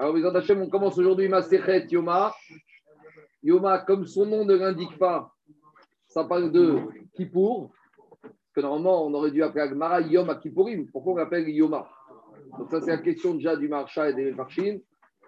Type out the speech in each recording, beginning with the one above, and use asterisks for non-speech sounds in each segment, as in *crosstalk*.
Alors, mes Hachem, on commence aujourd'hui Maserhet Yoma. Yoma, comme son nom ne l'indique pas, ça parle de Kippour. Que normalement, on aurait dû appeler Agmara Yom Kippourim. Pourquoi on l'appelle Yoma? Donc, ça, c'est la question déjà du Marcha et des Marchines.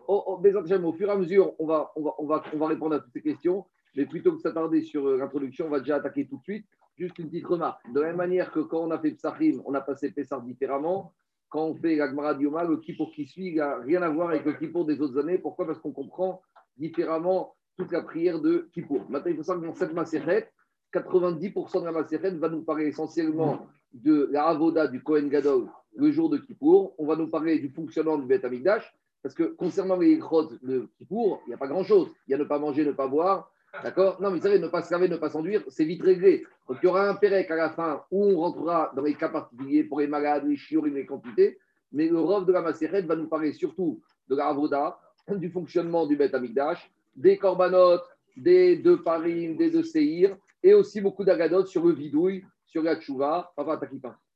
Oh, oh, au fur et à mesure, on va, on, va, on, va, on va répondre à toutes ces questions. Mais plutôt que s'attarder sur euh, l'introduction, on va déjà attaquer tout de suite. Juste une petite remarque. De la même manière que quand on a fait Psachim, on a passé Pessar différemment quand on fait l'Agmara Dioma, le Kippour qui suit n'a rien à voir avec le Kippour des autres années. Pourquoi? Parce qu'on comprend différemment toute la prière de Kippour. Maintenant, il faut savoir que dans cette Maseret, 90% de la Maseret va nous parler essentiellement de la Avoda du Kohen Gadol le jour de Kippour. On va nous parler du fonctionnement du Beth Amikdash. Parce que concernant les grottes de Kippour, il n'y a pas grand-chose. Il y a ne pas manger, ne pas boire. D'accord? Non, mais vous savez, ne pas se laver, ne pas s'enduire, c'est vite réglé. Donc, il y aura un pérec à la fin où on rentrera dans les cas particuliers pour les malades, les chiourines, les quantités. Mais le rov de la Maseret va nous parler surtout de la Avoda, du fonctionnement du Beth Amikdash, des corbanotes, des deux parim, des deux et aussi beaucoup d'agadotes sur le vidouille, sur la tchouva, enfin,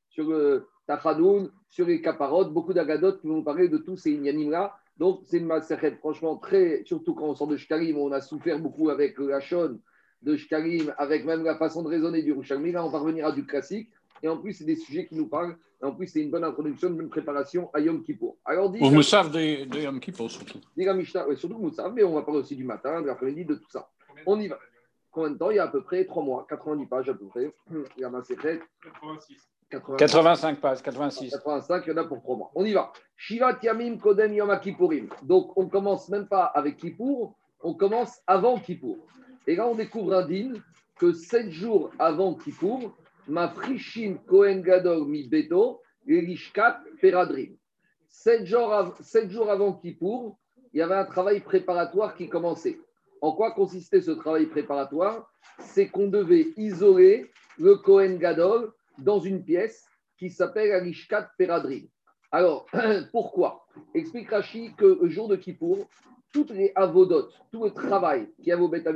sur le tachanoun, sur les caparotes, beaucoup d'agadotes qui vont nous parler de tous ces inyanim-là. Donc, c'est une massacre, franchement, très, surtout quand on sort de Shkarim, on a souffert beaucoup avec la Shon de Shkarim, avec même la façon de raisonner du Rouchalmi. Là, on va revenir à du classique. Et en plus, c'est des sujets qui nous parlent. Et en plus, c'est une bonne introduction, une bonne préparation à Yom Kippour. Alors, dit, Moussav de, de, Yom Kippour, surtout. Dit la Mishnah, oui, surtout Moussav, mais on va parler aussi du matin, de l'après-midi, de tout ça. On y va. Combien de temps? Il y a à peu près 3 mois, 90 pages à peu près. *clears throat* Il y a 86. 85 pages, 86. 85, il y en a pour 3 mois. On y va. Shiva Tiamim Kodem Yom Kippourim. Donc, on ne commence même pas avec Kippour, on commence avant Kippour. Et là, on découvre un din que 7 jours avant Kippour, ma frichim Kohen Gadol mi Beto, Elishkat Peradrim. 7 jours, 7 jours avant Kippour, il y avait un travail préparatoire qui commençait. En quoi consistait ce travail préparatoire? C'est qu'on devait isoler le Kohen Gadol dans une pièce qui s'appelle Alishkat Peradrin. Alors, *clears throat* pourquoi? Explique Rashi que le jour de Kippour, toutes les avodotes, tout le travail qui avait au Beth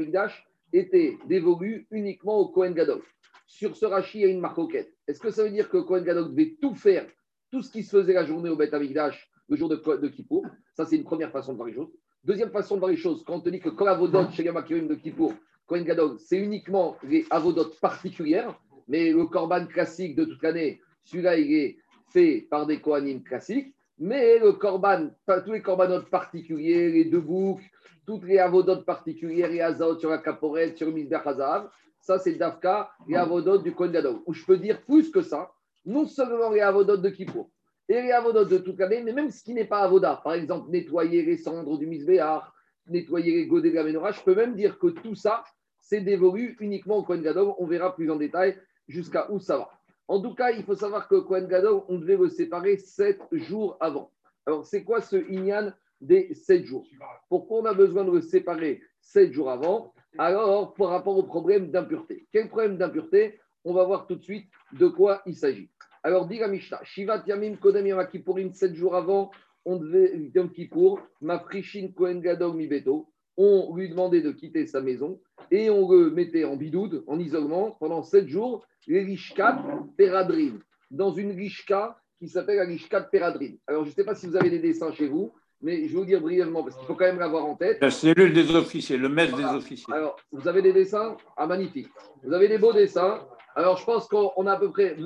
était dévolu uniquement au Kohen Gadol. Sur ce Rashi, il y a une marcoquette. Est-ce que ça veut dire que Kohen Gadol devait tout faire, tout ce qui se faisait la journée au Beth le jour de, de Kippour? Ça, c'est une première façon de voir les choses. Deuxième façon de voir les choses, quand on te dit que quand l'avodot chez de Kippour, Kohen Gadol, c'est uniquement les avodotes particulières, mais le korban classique de toute l'année, celui-là, il est fait par des Kohanim classiques. Mais le korban, tous les corbanotes particuliers, les deux boucs, toutes les avodotes particulières, les azot sur la caporette, sur le misber hazav, ça c'est Dafka, les avodotes du Kohen. Ou je peux dire plus que ça, non seulement les avodotes de Kippour, et les avodotes de toute l'année, mais même ce qui n'est pas avoda, par exemple nettoyer les cendres du misbéar, nettoyer les godets de la menorah, je peux même dire que tout ça, c'est dévolu uniquement au Kohen Gadol. On verra plus en détail jusqu'à où ça va? En tout cas, il faut savoir que Kohen Gadol, on devait le séparer sept jours avant. Alors, c'est quoi ce Inyan des sept jours? Pourquoi on a besoin de le séparer sept jours avant? Alors, par rapport au problème d'impureté. Quel problème d'impureté? On va voir tout de suite de quoi il s'agit. Alors, dit la Mishnah, Shiva Yamim Kodem Yom sept jours avant, on devait, Yom Kippour, Mafrishin Kohen Gadol Mibeto, on lui demandait de quitter sa maison et on le mettait en bidoude, en isolement, pendant sept jours, les Rishkat Peradrin, dans une Rishka qui s'appelle la Rishkat Peradrin. Alors, je ne sais pas si vous avez des dessins chez vous, mais je vais vous dire brièvement, parce qu'il faut quand même l'avoir en tête. La cellule des officiers, le maître des officiers. Alors, vous avez des dessins? Ah, magnifique. Vous avez des beaux dessins. Alors, je pense qu'on a à peu près.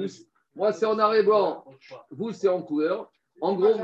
moi, c'est en arrêt blanc. Vous, c'est en couleur. En gros,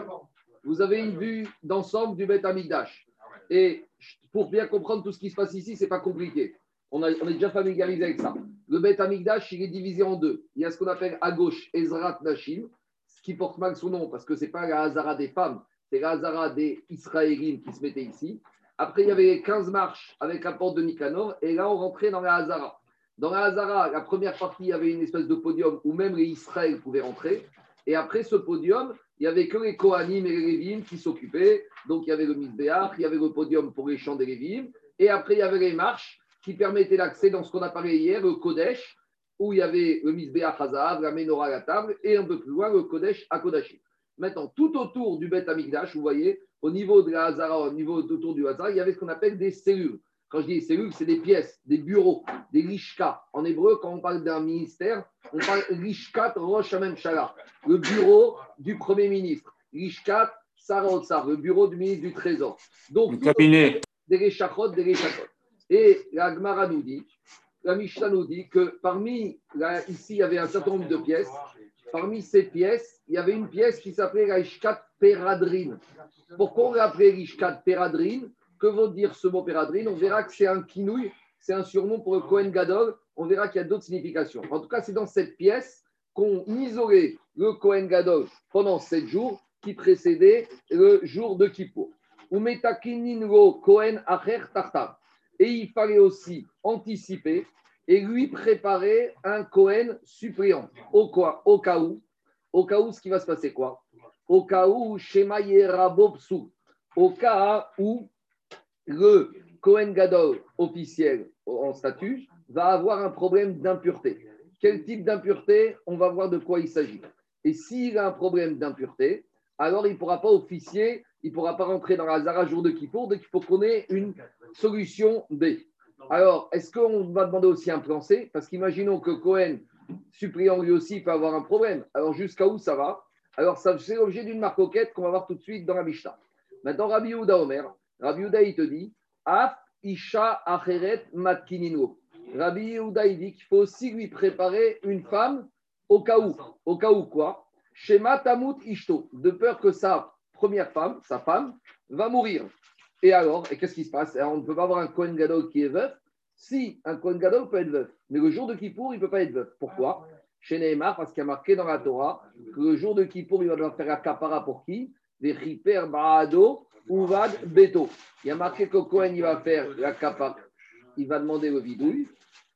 vous avez une vue d'ensemble du Beth Amigdash. Et pour bien comprendre tout ce qui se passe ici, ce n'est pas compliqué. On, est déjà familiarisé avec ça. Le Beth Amigdash, il est divisé en deux. Il y a ce qu'on appelle à gauche Ezrat Nashim, ce qui porte mal son nom parce que ce n'est pas la Hazara des femmes, c'est la Hazara des Israéliens qui se mettaient ici. Après, il y avait les 15 marches avec la porte de Nicanor, et là, on rentrait dans la Hazara. Dans la Hazara, la première partie, il y avait une espèce de podium où même les Israël pouvaient rentrer. Et après ce podium, il n'y avait que les Kohanim et les Lévim qui s'occupaient. Donc il y avait le Misbéach, il y avait le podium pour les chants des Lévim. Et après, il y avait les marches qui permettaient l'accès dans ce qu'on a parlé hier, le Kodesh, où il y avait le Misbéach Hazav, la Menorah à la table, et un peu plus loin, le Kodesh à Kodashim. Maintenant, tout autour du Beth Amikdash, vous voyez, au niveau de la Hazara, au niveau autour du Hazara, il y avait ce qu'on appelle des cellules. Quand je dis cellules, c'est des pièces, des bureaux, des lishka. En hébreu, quand on parle d'un ministère, on parle lishkat rosh Shala, le bureau du Premier ministre. Lishkat, Sarotsa, le bureau du ministre du Trésor. Donc, le cabinet. Des chachot, des chachot. Et la Gemara nous dit, la Mishnah nous dit que parmi, ici, il y avait un certain nombre de pièces. Parmi ces pièces, il y avait une pièce qui s'appelait la Ishkat Peradrine. Pourquoi on l'a appelée Ishkat Peradrine? Que veut dire ce mot Peradrine? On verra que c'est un kinouille, c'est un surnom pour le Kohen Gadol. On verra qu'il y a d'autres significations. En tout cas, c'est dans cette pièce qu'on isolait le Kohen Gadol pendant sept jours qui précédaient le jour de Kippour. Kohen Acher Et il fallait aussi anticiper et lui préparer un Kohen suppléant. Au, quoi, au cas où, au cas où, ce qui va se passer quoi? Au cas où, Shema Au cas où le Kohen Gadol officiel en statut va avoir un problème d'impureté. Quel type d'impureté? On va voir de quoi il s'agit. Et s'il a un problème d'impureté, alors il ne pourra pas officier, il ne pourra pas rentrer dans la Zara jour de Kippour, donc il faut qu'on ait une solution B. Alors, est-ce qu'on va demander aussi un plan C? Parce qu'imaginons que Cohen, suppléant lui aussi, peut avoir un problème. Alors, jusqu'à où ça va? Alors, ça c'est l'objet d'une marque qu'on va voir tout de suite dans la Mishnah. Maintenant, Rabbi Yehuda Omer, Rabbi Yehuda, il te dit Af Isha Acheret Matkinino. Rabbi Yehuda, il faut aussi lui préparer une femme au cas où. Au cas où quoi? Shema Tamut Ishto, de peur que sa première femme, sa femme, va mourir. Et alors, et qu'est-ce qui se passe? On ne peut pas avoir un Kohen Gadol qui est veuf. Si, un Kohen Gadol peut être veuf. Mais le jour de Kippour, il ne peut pas être veuf. Pourquoi? Chez Nehemar, parce qu'il y a marqué dans la Torah que le jour de Kippour, il va devoir faire la kapara pour qui? Des Riper Baado Uvad Beto. Il y a marqué que Kohen, il va faire la kapara. Il va demander le vidouille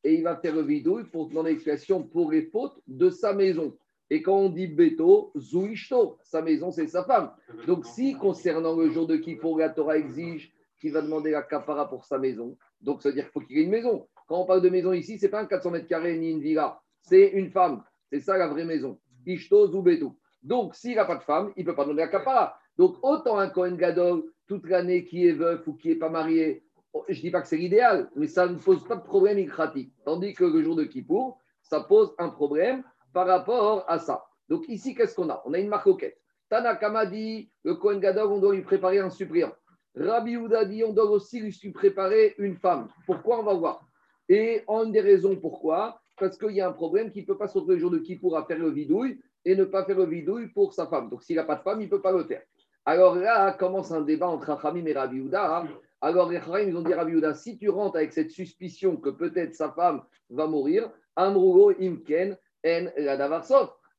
et il va faire le vidouille pour demander l'explication pour les fautes de sa maison. Et quand on dit Beto, Zouishto, sa maison, c'est sa femme. Donc, si concernant le jour de Kippour, la Torah exige qu'il va demander la capara pour sa maison, donc ça veut dire qu'il faut qu'il ait une maison. Quand on parle de maison ici, ce n'est pas un 400 mètres carrés ni une villa, c'est une femme. C'est ça la vraie maison. Ishto, Beto. Donc, s'il n'a pas de femme, il ne peut pas demander la capara. Donc, autant un Kohen Gadol, toute l'année, qui est veuf ou qui n'est pas marié, je ne dis pas que c'est l'idéal, mais ça ne pose pas de problème ikratique. Tandis que le jour de Kippour, ça pose un problème par rapport à ça. Donc ici, qu'est-ce qu'on a? On a une marque marcoquette. Tanakama dit, le Kohen Gadol, on doit lui préparer un suppléant. Rabbi Houda dit, on doit aussi lui préparer une femme. Pourquoi? On va voir. Et une des raisons pourquoi, parce qu'il y a un problème qui ne peut pas se retrouver le jour de qui pourra faire le vidouille et ne pas faire le vidouille pour sa femme. Donc s'il n'a pas de femme, il ne peut pas le faire. Alors là commence un débat entre Rachamim et Rabbi Houda. Alors les Rachamim, ils ont dit Rabbi Houda, si tu rentres avec cette suspicion que peut-être sa femme va mourir, Amrugo Imken,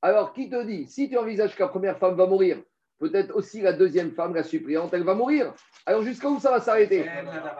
alors, qui te dit, si tu envisages que la première femme va mourir, peut-être aussi la deuxième femme, la suppléante, elle va mourir. Alors, jusqu'à où ça va s'arrêter?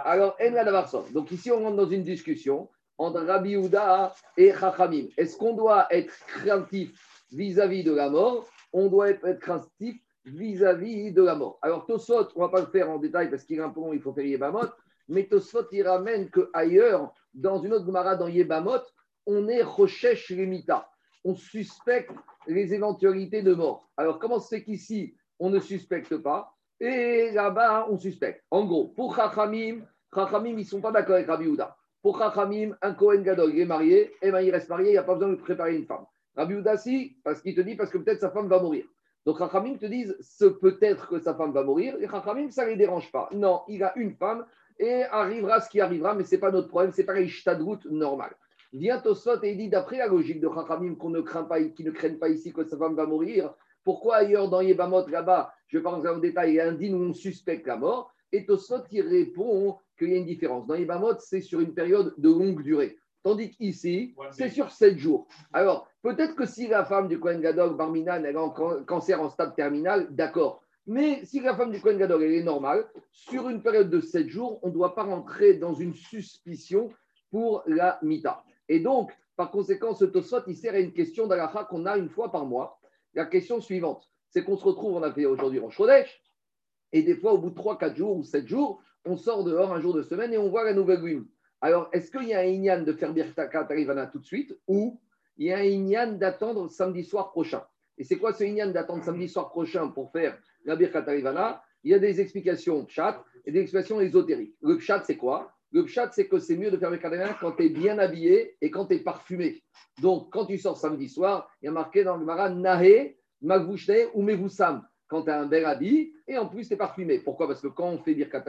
Alors, En la Donc, ici, on rentre dans une discussion entre Rabbi Houda et Chachamim. Est-ce qu'on doit être craintif vis-à-vis de la mort? On doit être craintif vis-à-vis de la mort. Alors, Tosot, on ne va pas le faire en détail parce qu'il est un long, il faut faire Yébamot, mais Tosot, il ramène qu'ailleurs, dans une autre Gemara, dans Yébamot, on est Rochesh Limita on suspecte les éventualités de mort. Alors, comment c'est qu'ici, on ne suspecte pas et là-bas, on suspecte En gros, pour Chachamim, Chachamim, ils ne sont pas d'accord avec Rabbi Houda. Pour Chachamim, un Kohen Gadol, il est marié, et ben, il reste marié, il n'y a pas besoin de préparer une femme. Rabbi Houda, si, parce qu'il te dit, parce que peut-être sa femme va mourir. Donc Chachamim te disent, ce peut-être que sa femme va mourir, et Chachamim, ça ne les dérange pas. Non, il a une femme, et arrivera ce qui arrivera, mais ce n'est pas notre problème, c'est pas route normal. Vient Tosfot et il dit, d'après la logique de Chachamim, qu'on ne craint pas, qui ne craignent pas ici que sa femme va mourir, pourquoi ailleurs dans Yébamot, là-bas, je vais pas rentrer en détail, il y a un dîne où on suspecte la mort Et Tosfot, il répond qu'il y a une différence. Dans Yébamot, c'est sur une période de longue durée. Tandis qu'ici, c'est sur sept jours. Alors, peut-être que si la femme du Kohen Gadol, Barminan, elle a cancer en stade terminal, d'accord. Mais si la femme du Kohen elle est normale, sur une période de sept jours, on ne doit pas rentrer dans une suspicion pour la mita. Et donc, par conséquent, ce Tosfot, il sert à une question d'Alaha qu'on a une fois par mois. La question suivante, c'est qu'on se retrouve, on a fait aujourd'hui en Shodesh, et des fois, au bout de 3, 4 jours ou 7 jours, on sort dehors un jour de semaine et on voit la nouvelle lune. Alors, est-ce qu'il y a un Inyan de faire Birka Tarivana tout de suite ou il y a un Inyan d'attendre samedi soir prochain Et c'est quoi ce Inyan d'attendre samedi soir prochain pour faire la Birka Tarivana Il y a des explications chat et des explications ésotériques. Le chat, c'est quoi? Le pchat, c'est que c'est mieux de faire le carnaval quand tu es bien habillé et quand tu es parfumé. Donc, quand tu sors samedi soir, il y a marqué dans le Mara Nahe, Magvushne ou Mevusam. quand tu as un bel habit et en plus tu es parfumé. Pourquoi? Parce que quand on fait Birkat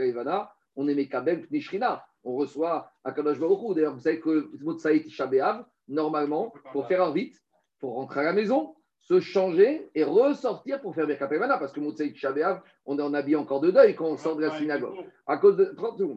on est Mekabel Nishrina. On reçoit à Kadosh Baruch D'ailleurs, vous savez que Motsaït Tisha normalement, pour faire vite, pour rentrer à la maison, se changer et ressortir pour faire Birkat. Parce que Motsaït Tisha on est en habit encore de deuil quand on sort de la synagogue. À cause de,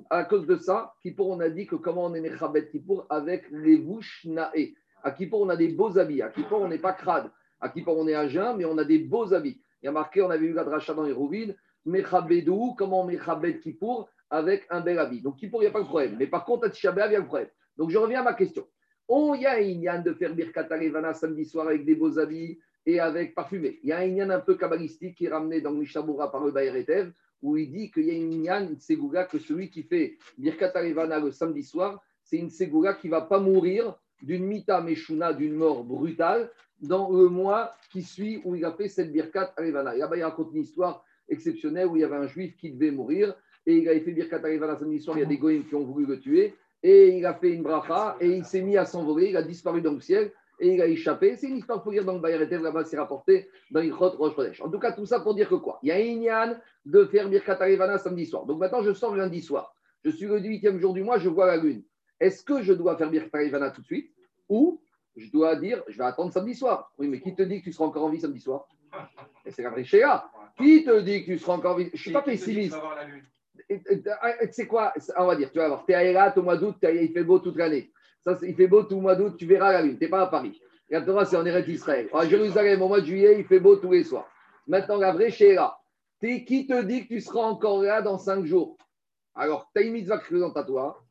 à cause de ça, Kippour, on a dit que comment on est Mechabet Kippour avec les bouches nae. À Kippour, on a des beaux habits. À Kippour, on n'est pas crade. À Kippour, on est à jeun, mais on a des beaux habits. Il y a marqué, on avait eu la dracha dans les rouvines, Mechabedou, comment Mechabed Kippour avec un bel habit. Donc il n'y a pas de problème. Mais par contre, à Tisha il y a un problème. Donc je reviens à ma question. On y a un Inyan de faire Birkat Arevana samedi soir avec des beaux habits et avec parfumé. Il y a un Inyan un peu kabbalistique qui est ramené dans le Mishabura par le Bayeretev, où il dit qu'il y a une Inyan, une Segura, que celui qui fait Birkat Arevana le samedi soir, c'est une Segura qui ne va pas mourir d'une mita meshuna, d'une mort brutale, dans le mois qui suit où il a fait cette birkat Arivana. Et là-bas, il raconte une histoire exceptionnelle où il y avait un juif qui devait mourir et il avait fait birkat Arivana samedi soir. Il y a des goïms qui ont voulu le tuer et il a fait une bracha et il s'est mis à s'envoler. Il a disparu dans le ciel et il a échappé. C'est une histoire pour dire dans le Bayer là-bas, c'est rapporté dans Ilchot Rosh En tout cas, tout ça pour dire que quoi? Il y a Inyan de faire birkat Arivana samedi soir. Donc maintenant, je sors lundi soir. Je suis le 18e jour du mois, je vois la lune. Est-ce que je dois faire birkat Arivana tout de suite ou je dois dire, je vais attendre samedi soir? Oui, mais qui te dit que tu seras encore en vie samedi soir? Et c'est la Chéa. Qui te dit que tu seras encore en vie? Je ne suis pas pessimiste. C'est quoi On va dire, tu vas voir, tu es à au mois d'août, il fait beau toute l'année. Ça, il fait beau tout le mois d'août, tu verras la lune. Tu n'es pas à Paris. La Torah, c'est en Eretz Israël. À Jérusalem, au mois de juillet, il fait beau tous les soirs. Maintenant, la vraie Chéa. Qui te dit que tu seras encore là dans cinq jours? Alors, tu as une à toi.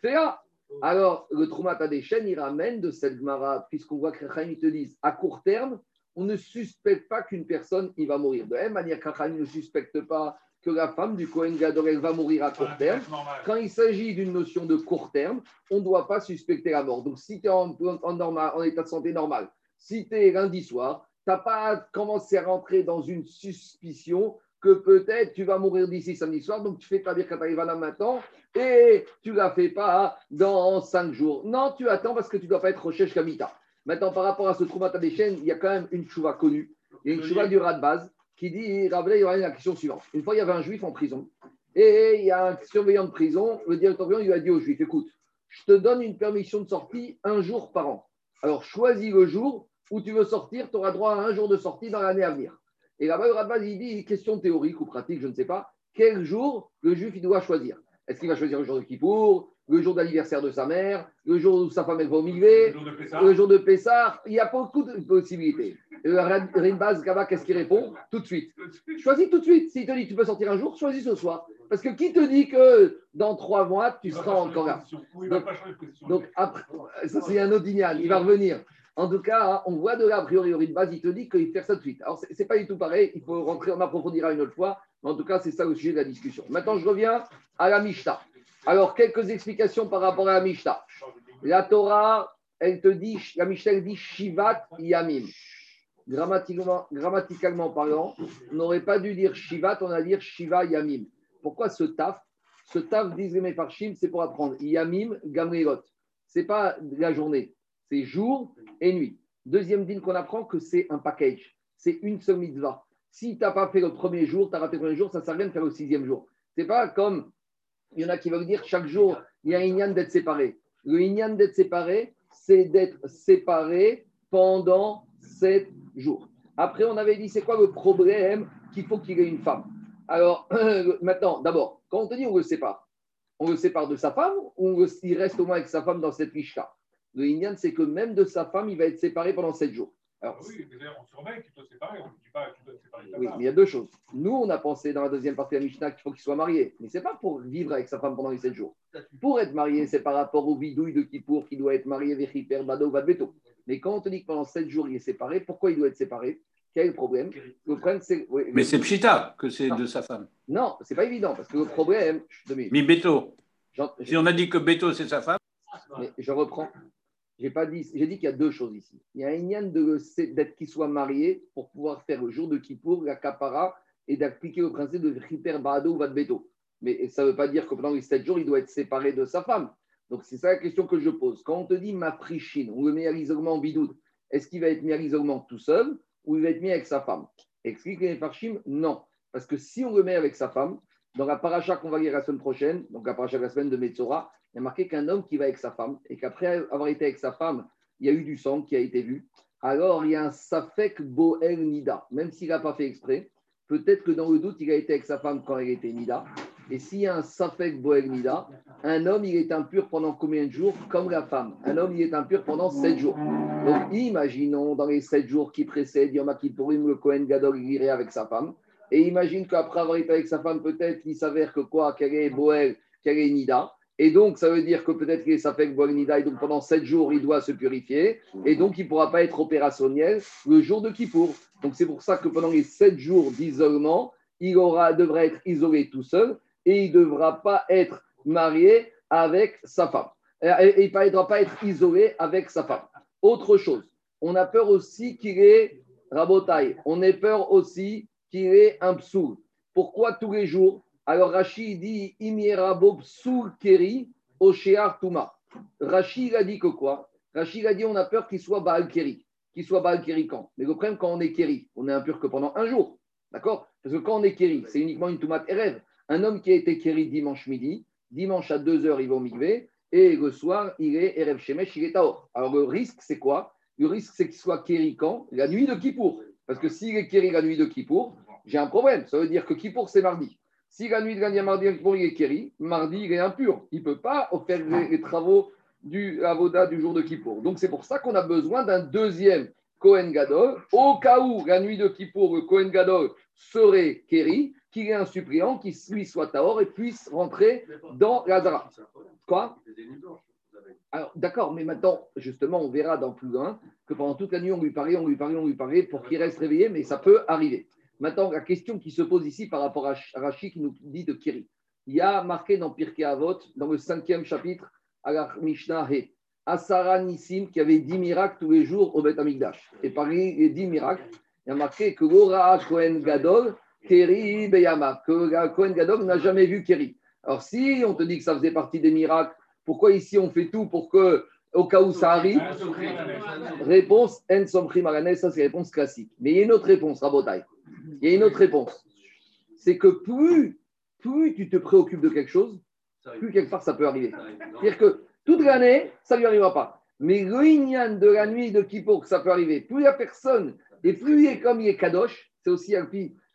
Fais-la. Alors, le Troumat chaînes, il ramène de cette Gemara, puisqu'on voit que ils te disent à court terme, on ne suspecte pas qu'une personne il va mourir. De la même manière, ne suspecte pas que la femme du Kohen Gadol va mourir à court terme. Quand il s'agit d'une notion de court terme, on ne doit pas suspecter la mort. Donc, si tu es en, en, état de santé normal, si tu es lundi soir, tu n'as pas commencé à rentrer dans une suspicion que peut-être tu vas mourir d'ici samedi soir, donc tu fais pas dire quand tu là maintenant et tu ne la fais pas dans cinq jours. Non, tu attends parce que tu ne dois pas être recherche Kamita. Maintenant, par rapport à ce Troumata des chaînes, il y a quand même une chouva connue. Il y a une chouva du rat de base qui dit, Rabelais, il y aura la question suivante. Une fois, il y avait un juif en prison et il y a un surveillant de prison. Le directeur de prison, il a dit au juif, écoute, je te donne une permission de sortie un jour par an. Alors, choisis le jour où tu veux sortir, tu auras droit à un jour de sortie dans l'année à venir. Et là-bas, il dit, question théorique ou pratique, je ne sais pas, quel jour le juif doit choisir Est-ce qu'il va choisir le jour de Kippour, le jour d'anniversaire de sa mère, le jour où sa femme elle va au le jour de Pessah Il y a beaucoup de possibilités. Et le Radbaz, qu'est-ce qu'il répond Tout de suite. Choisis tout de suite. S'il te dit que tu peux sortir un jour, choisis ce soir. Parce que qui te dit que dans trois mois, tu seras encore là Donc, donc après, ça c'est un autre il va revenir. En tout cas, on voit de là, a priori, de base, il te dit qu'il fait ça tout de suite. Alors, ce n'est pas du tout pareil, il faut rentrer, on approfondira une autre fois, mais en tout cas, c'est ça le sujet de la discussion. Maintenant, je reviens à la Mishnah. Alors, quelques explications par rapport à la Mishnah. La Torah, elle te dit, la Mishnah, elle dit Shivat Yamim. Grammaticalement, grammaticalement parlant, on n'aurait pas dû dire Shivat, on a dire Shiva Yamim. Pourquoi ce taf? Ce taf, disent les Mefarshim, c'est pour apprendre Yamim Gamriot. Ce n'est pas la journée, c'est jour et nuit. Deuxième dîne qu'on apprend que c'est un package, c'est une seule mitzvah. Si tu n'as pas fait le premier jour, tu as raté le premier jour, ça ne sert à rien de faire le sixième jour. C'est pas comme, il y en a qui veulent dire chaque jour, il y a un inyan d'être séparé. Le inyan d'être séparé, c'est d'être séparé pendant sept jours. Après, on avait dit, c'est quoi le problème qu'il faut qu'il ait une femme? Alors, *clears throat* maintenant, d'abord, quand on te dit on le sépare, on le sépare de sa femme ou il reste au moins avec sa femme dans cette fiche-là le Inyan, c'est que même de sa femme, il va être séparé pendant 7 jours. Alors, ah oui, on surveille qu'il doit séparer, on ne dit pas qu'il doit séparer Oui, mais il y a deux choses. Nous, on a pensé dans la deuxième partie de la Mishnah qu'il faut qu'il soit marié. Mais ce n'est pas pour vivre avec sa femme pendant les 7 jours. Pour être marié, c'est par rapport au bidouille de Kippour qui doit être marié avec Hyper, Bado ou Vadbeto. Mais quand on te dit que pendant 7 jours, il est séparé, pourquoi il doit être séparé? Quel est le problème? Le problème c'est, Mais c'est Pshita que c'est de sa femme. Non, c'est pas évident parce que le problème. Mais Beto. Si on a dit que Beto c'est sa femme. Mais je reprends. J'ai pas dit, j'ai dit qu'il y a deux choses ici. Il y a un yann d'être qu'il soit marié pour pouvoir faire le jour de Kippour, la kapara, et d'appliquer le principe de Riper Bado ou Vadbeto. Mais ça ne veut pas dire que pendant les sept jours, il doit être séparé de sa femme. Donc c'est ça la question que je pose. Quand on te dit ma frichine, on le met à l'isolement en bidoud, est-ce qu'il va être mis à l'isolement tout seul ou il va être mis avec sa femme? Explique les Farshim, non. Parce que si on le met avec sa femme, dans la paracha qu'on va lire la semaine prochaine, donc la paracha de la semaine de Metzora, il y a marqué qu'un homme qui va avec sa femme et qu'après avoir été avec sa femme, il y a eu du sang qui a été vu. Alors il y a un Safek Boel Nida, même s'il n'a pas fait exprès. Peut-être que dans le doute, il a été avec sa femme quand elle était Nida. Et s'il y a un Safek Boel Nida, un homme, il est impur pendant combien de jours Comme la femme? Un homme, il est impur pendant sept jours. Donc imaginons dans les sept jours qui précèdent Yom Kippourim, le Kohen Gadol, il irait avec sa femme. Et imagine qu'après avoir été avec sa femme, peut-être il s'avère que quoi? Qu'elle est Boel, qu'elle est Nida. Et donc, ça veut dire que peut-être qu'il s'appelle Boel Nida, et donc pendant sept jours, il doit se purifier. Et donc, il ne pourra pas être opérationnel le jour de Kippour. Donc, c'est pour ça que pendant les sept jours d'isolement, il aura, devra être isolé tout seul et il ne devra pas être marié avec sa femme. Et il ne devra pas être isolé avec sa femme. Autre chose, on a peur aussi qu'il est rabotaille. On a peur aussi qu'il est un psoul. Pourquoi tous les jours Alors Rachid dit Imierabo psoul keri oshear tuma. Rachid a dit que quoi? Rachid a dit on a peur qu'il soit Baal Keri, qu'il soit Baal Keri quand? Mais le problème, quand on est Keri, on est impur que pendant un jour. D'accord? Parce que quand on est Keri, c'est uniquement une tomate rêve. Un homme qui a été Keri dimanche midi, dimanche à 2h, il va au migvé, et le soir, il est Erev Shemesh, il est Taor. Alors le risque, c'est quoi? Le risque, c'est qu'il soit Keri quand? La nuit de Kippour. Parce que s'il est Keri la nuit de Kippour, j'ai un problème. Ça veut dire que Kippour, c'est mardi. Si la nuit de lundi à mardi, il est Kéri, mardi, il est impur. Il ne peut pas faire les, travaux du Avoda du jour de Kippour. Donc, c'est pour ça qu'on a besoin d'un deuxième Kohen Gadol. Au cas où la nuit de Kippour, le Kohen Gadol serait Kéri, qu'il ait un suppléant qui lui soit Taor et puisse rentrer dans la Quoi? Alors, d'accord, mais maintenant, justement, on verra dans plus loin que pendant toute la nuit, on lui parlait, on lui parlait, on lui parlait pour qu'il reste réveillé, mais ça peut arriver. Maintenant, la question qui se pose ici par rapport à Rachid qui nous dit de Kiri. Il y a marqué dans Pirkei Avot, dans le cinquième chapitre, à la Mishnah He, Asara Nissim qui avait dix miracles tous les jours au Beth Amikdash. Et parmi les dix miracles, il y a marqué que Gora Kohen Gadol, Keri Beyama, que Kohen Gadol n'a jamais vu Keri. Alors, si on te dit que ça faisait partie des miracles, pourquoi ici on fait tout pour que, au cas où ça arrive? Réponse En Somchim ça c'est réponse classique. Mais il y a une autre réponse, Rabotai. Il y a une autre réponse. C'est que plus, plus tu te préoccupes de quelque chose, plus quelque part ça peut arriver. C'est-à-dire que toute l'année, ça ne lui arrivera pas. Mais le de la nuit de Kippour, ça peut arriver. Plus la personne, et plus il est comme il est Kadosh, c'est aussi un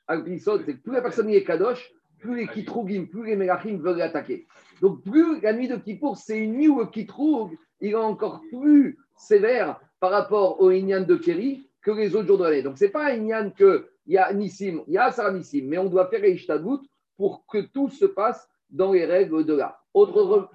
Alpisod, c'est que plus la personne il est Kadosh, plus les Kitrougim, plus les Melachim veulent l'attaquer. Donc plus la nuit de Kippour, c'est une nuit où le Kitroug, il est encore plus sévère par rapport au Inyan de Keri que les autres jours de l'année. Donc ce n'est pas un Inyan que il y a Nissim, il y a Sarah Nissim, mais on doit faire Ishtadbout pour que tout se passe dans les règles de l'art. Autre.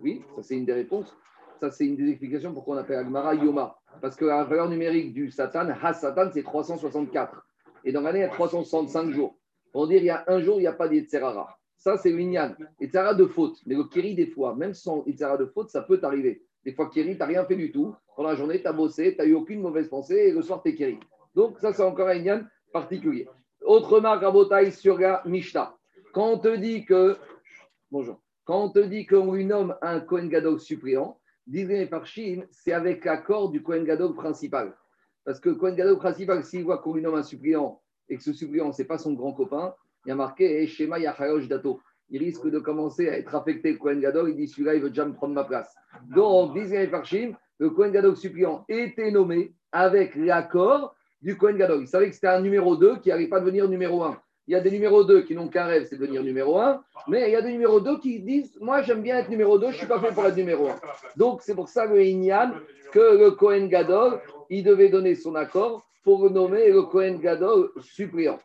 Oui, ça c'est une des réponses. Ça c'est une des explications pourquoi on appelle Agmara Yoma. Parce que la valeur numérique du Satan, Has-Satan, c'est 364. Et dans l'année, il y a 365 jours. On dire il y a un jour, il n'y a pas d'Yetzerara. Ça, c'est l'Inyan. Yetzera de faute. Mais le Kiri, des fois, même sans Yetzera de faute, ça peut t'arriver. Des fois, Kiri, tu n'as rien fait du tout. Pendant la journée, tu as bossé, tu n'as eu aucune mauvaise pensée et le soir, tu es Kiri. Donc, ça, c'est encore un Inyan particulier. Autre remarque à Botaï sur la. Quand on te dit que. Bonjour. Quand on te dit qu'on lui nomme un Kohen Gadol suppléant, disait par Chine, c'est avec l'accord du Kohen Gadol principal. Parce que le Kohen Gadol principal, s'il voit qu'on lui nomme un suppléant et que ce suppléant, ce n'est pas son grand copain, il y a marqué Shema Yachayosh Dato il risque de commencer à être affecté, le Kohen Gadol, il dit celui-là, il veut déjà me prendre ma place. Donc, disait Farshim, le Kohen Gadol suppliant était nommé avec l'accord du Kohen Gadol. Il savait que c'était un numéro 2 qui n'arrive pas à devenir numéro 1. Il y a des numéros 2 qui n'ont qu'un rêve, c'est de devenir numéro 1. Mais il y a des numéros 2 qui disent Moi, j'aime bien être numéro 2, je ne suis pas fait pour être numéro 1. Donc, c'est pour ça que Inyan, que le Kohen Gadol, il devait donner son accord pour nommer le Kohen Gadol suppliant.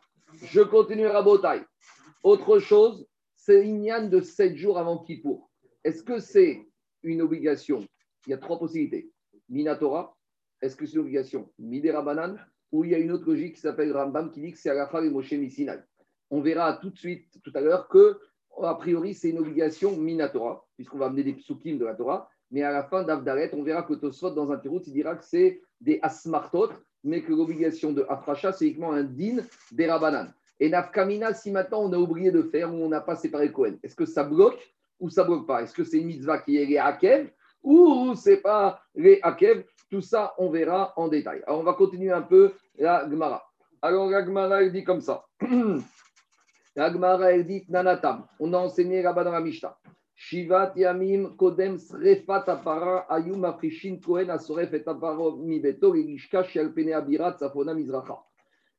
Je continue à. Autre chose, c'est Inyan de 7 jours avant Kippour. Est-ce que c'est une obligation? Il y a trois possibilités. Minatora, est-ce que c'est une obligation? Midera Banan, ou il y a une autre logique qui s'appelle Rambam qui dit que c'est Arafa et Moshe Missinai. On verra tout de suite, tout à l'heure, que a priori c'est une obligation Minatora, puisqu'on va amener des psukim de la Torah, mais à la fin d'Avdaret, on verra que Tosfot, dans un tirout, il dira que c'est des asmartot, mais que l'obligation de Afracha, c'est uniquement un din des Rabanan. Et Nafkamina, si maintenant on a oublié de faire ou on n'a pas séparé Cohen, est-ce que ça bloque ou ça bloque pas? Est-ce que c'est une mitzvah qui est les Hakev ou c'est pas les Hakev Tout ça, on verra en détail. Alors, on va continuer un peu la Gemara. Alors, la Gemara, elle dit comme ça. *clears throat* la Gemara, elle dit Nanatam. On a enseigné là-bas dans la Mishnah. Shivat Yamim Kodem Srefat Apara Ayum Afrishin Kohen Asoref et Mibeto Lishka Shelpene Abirat Safona Mizracha.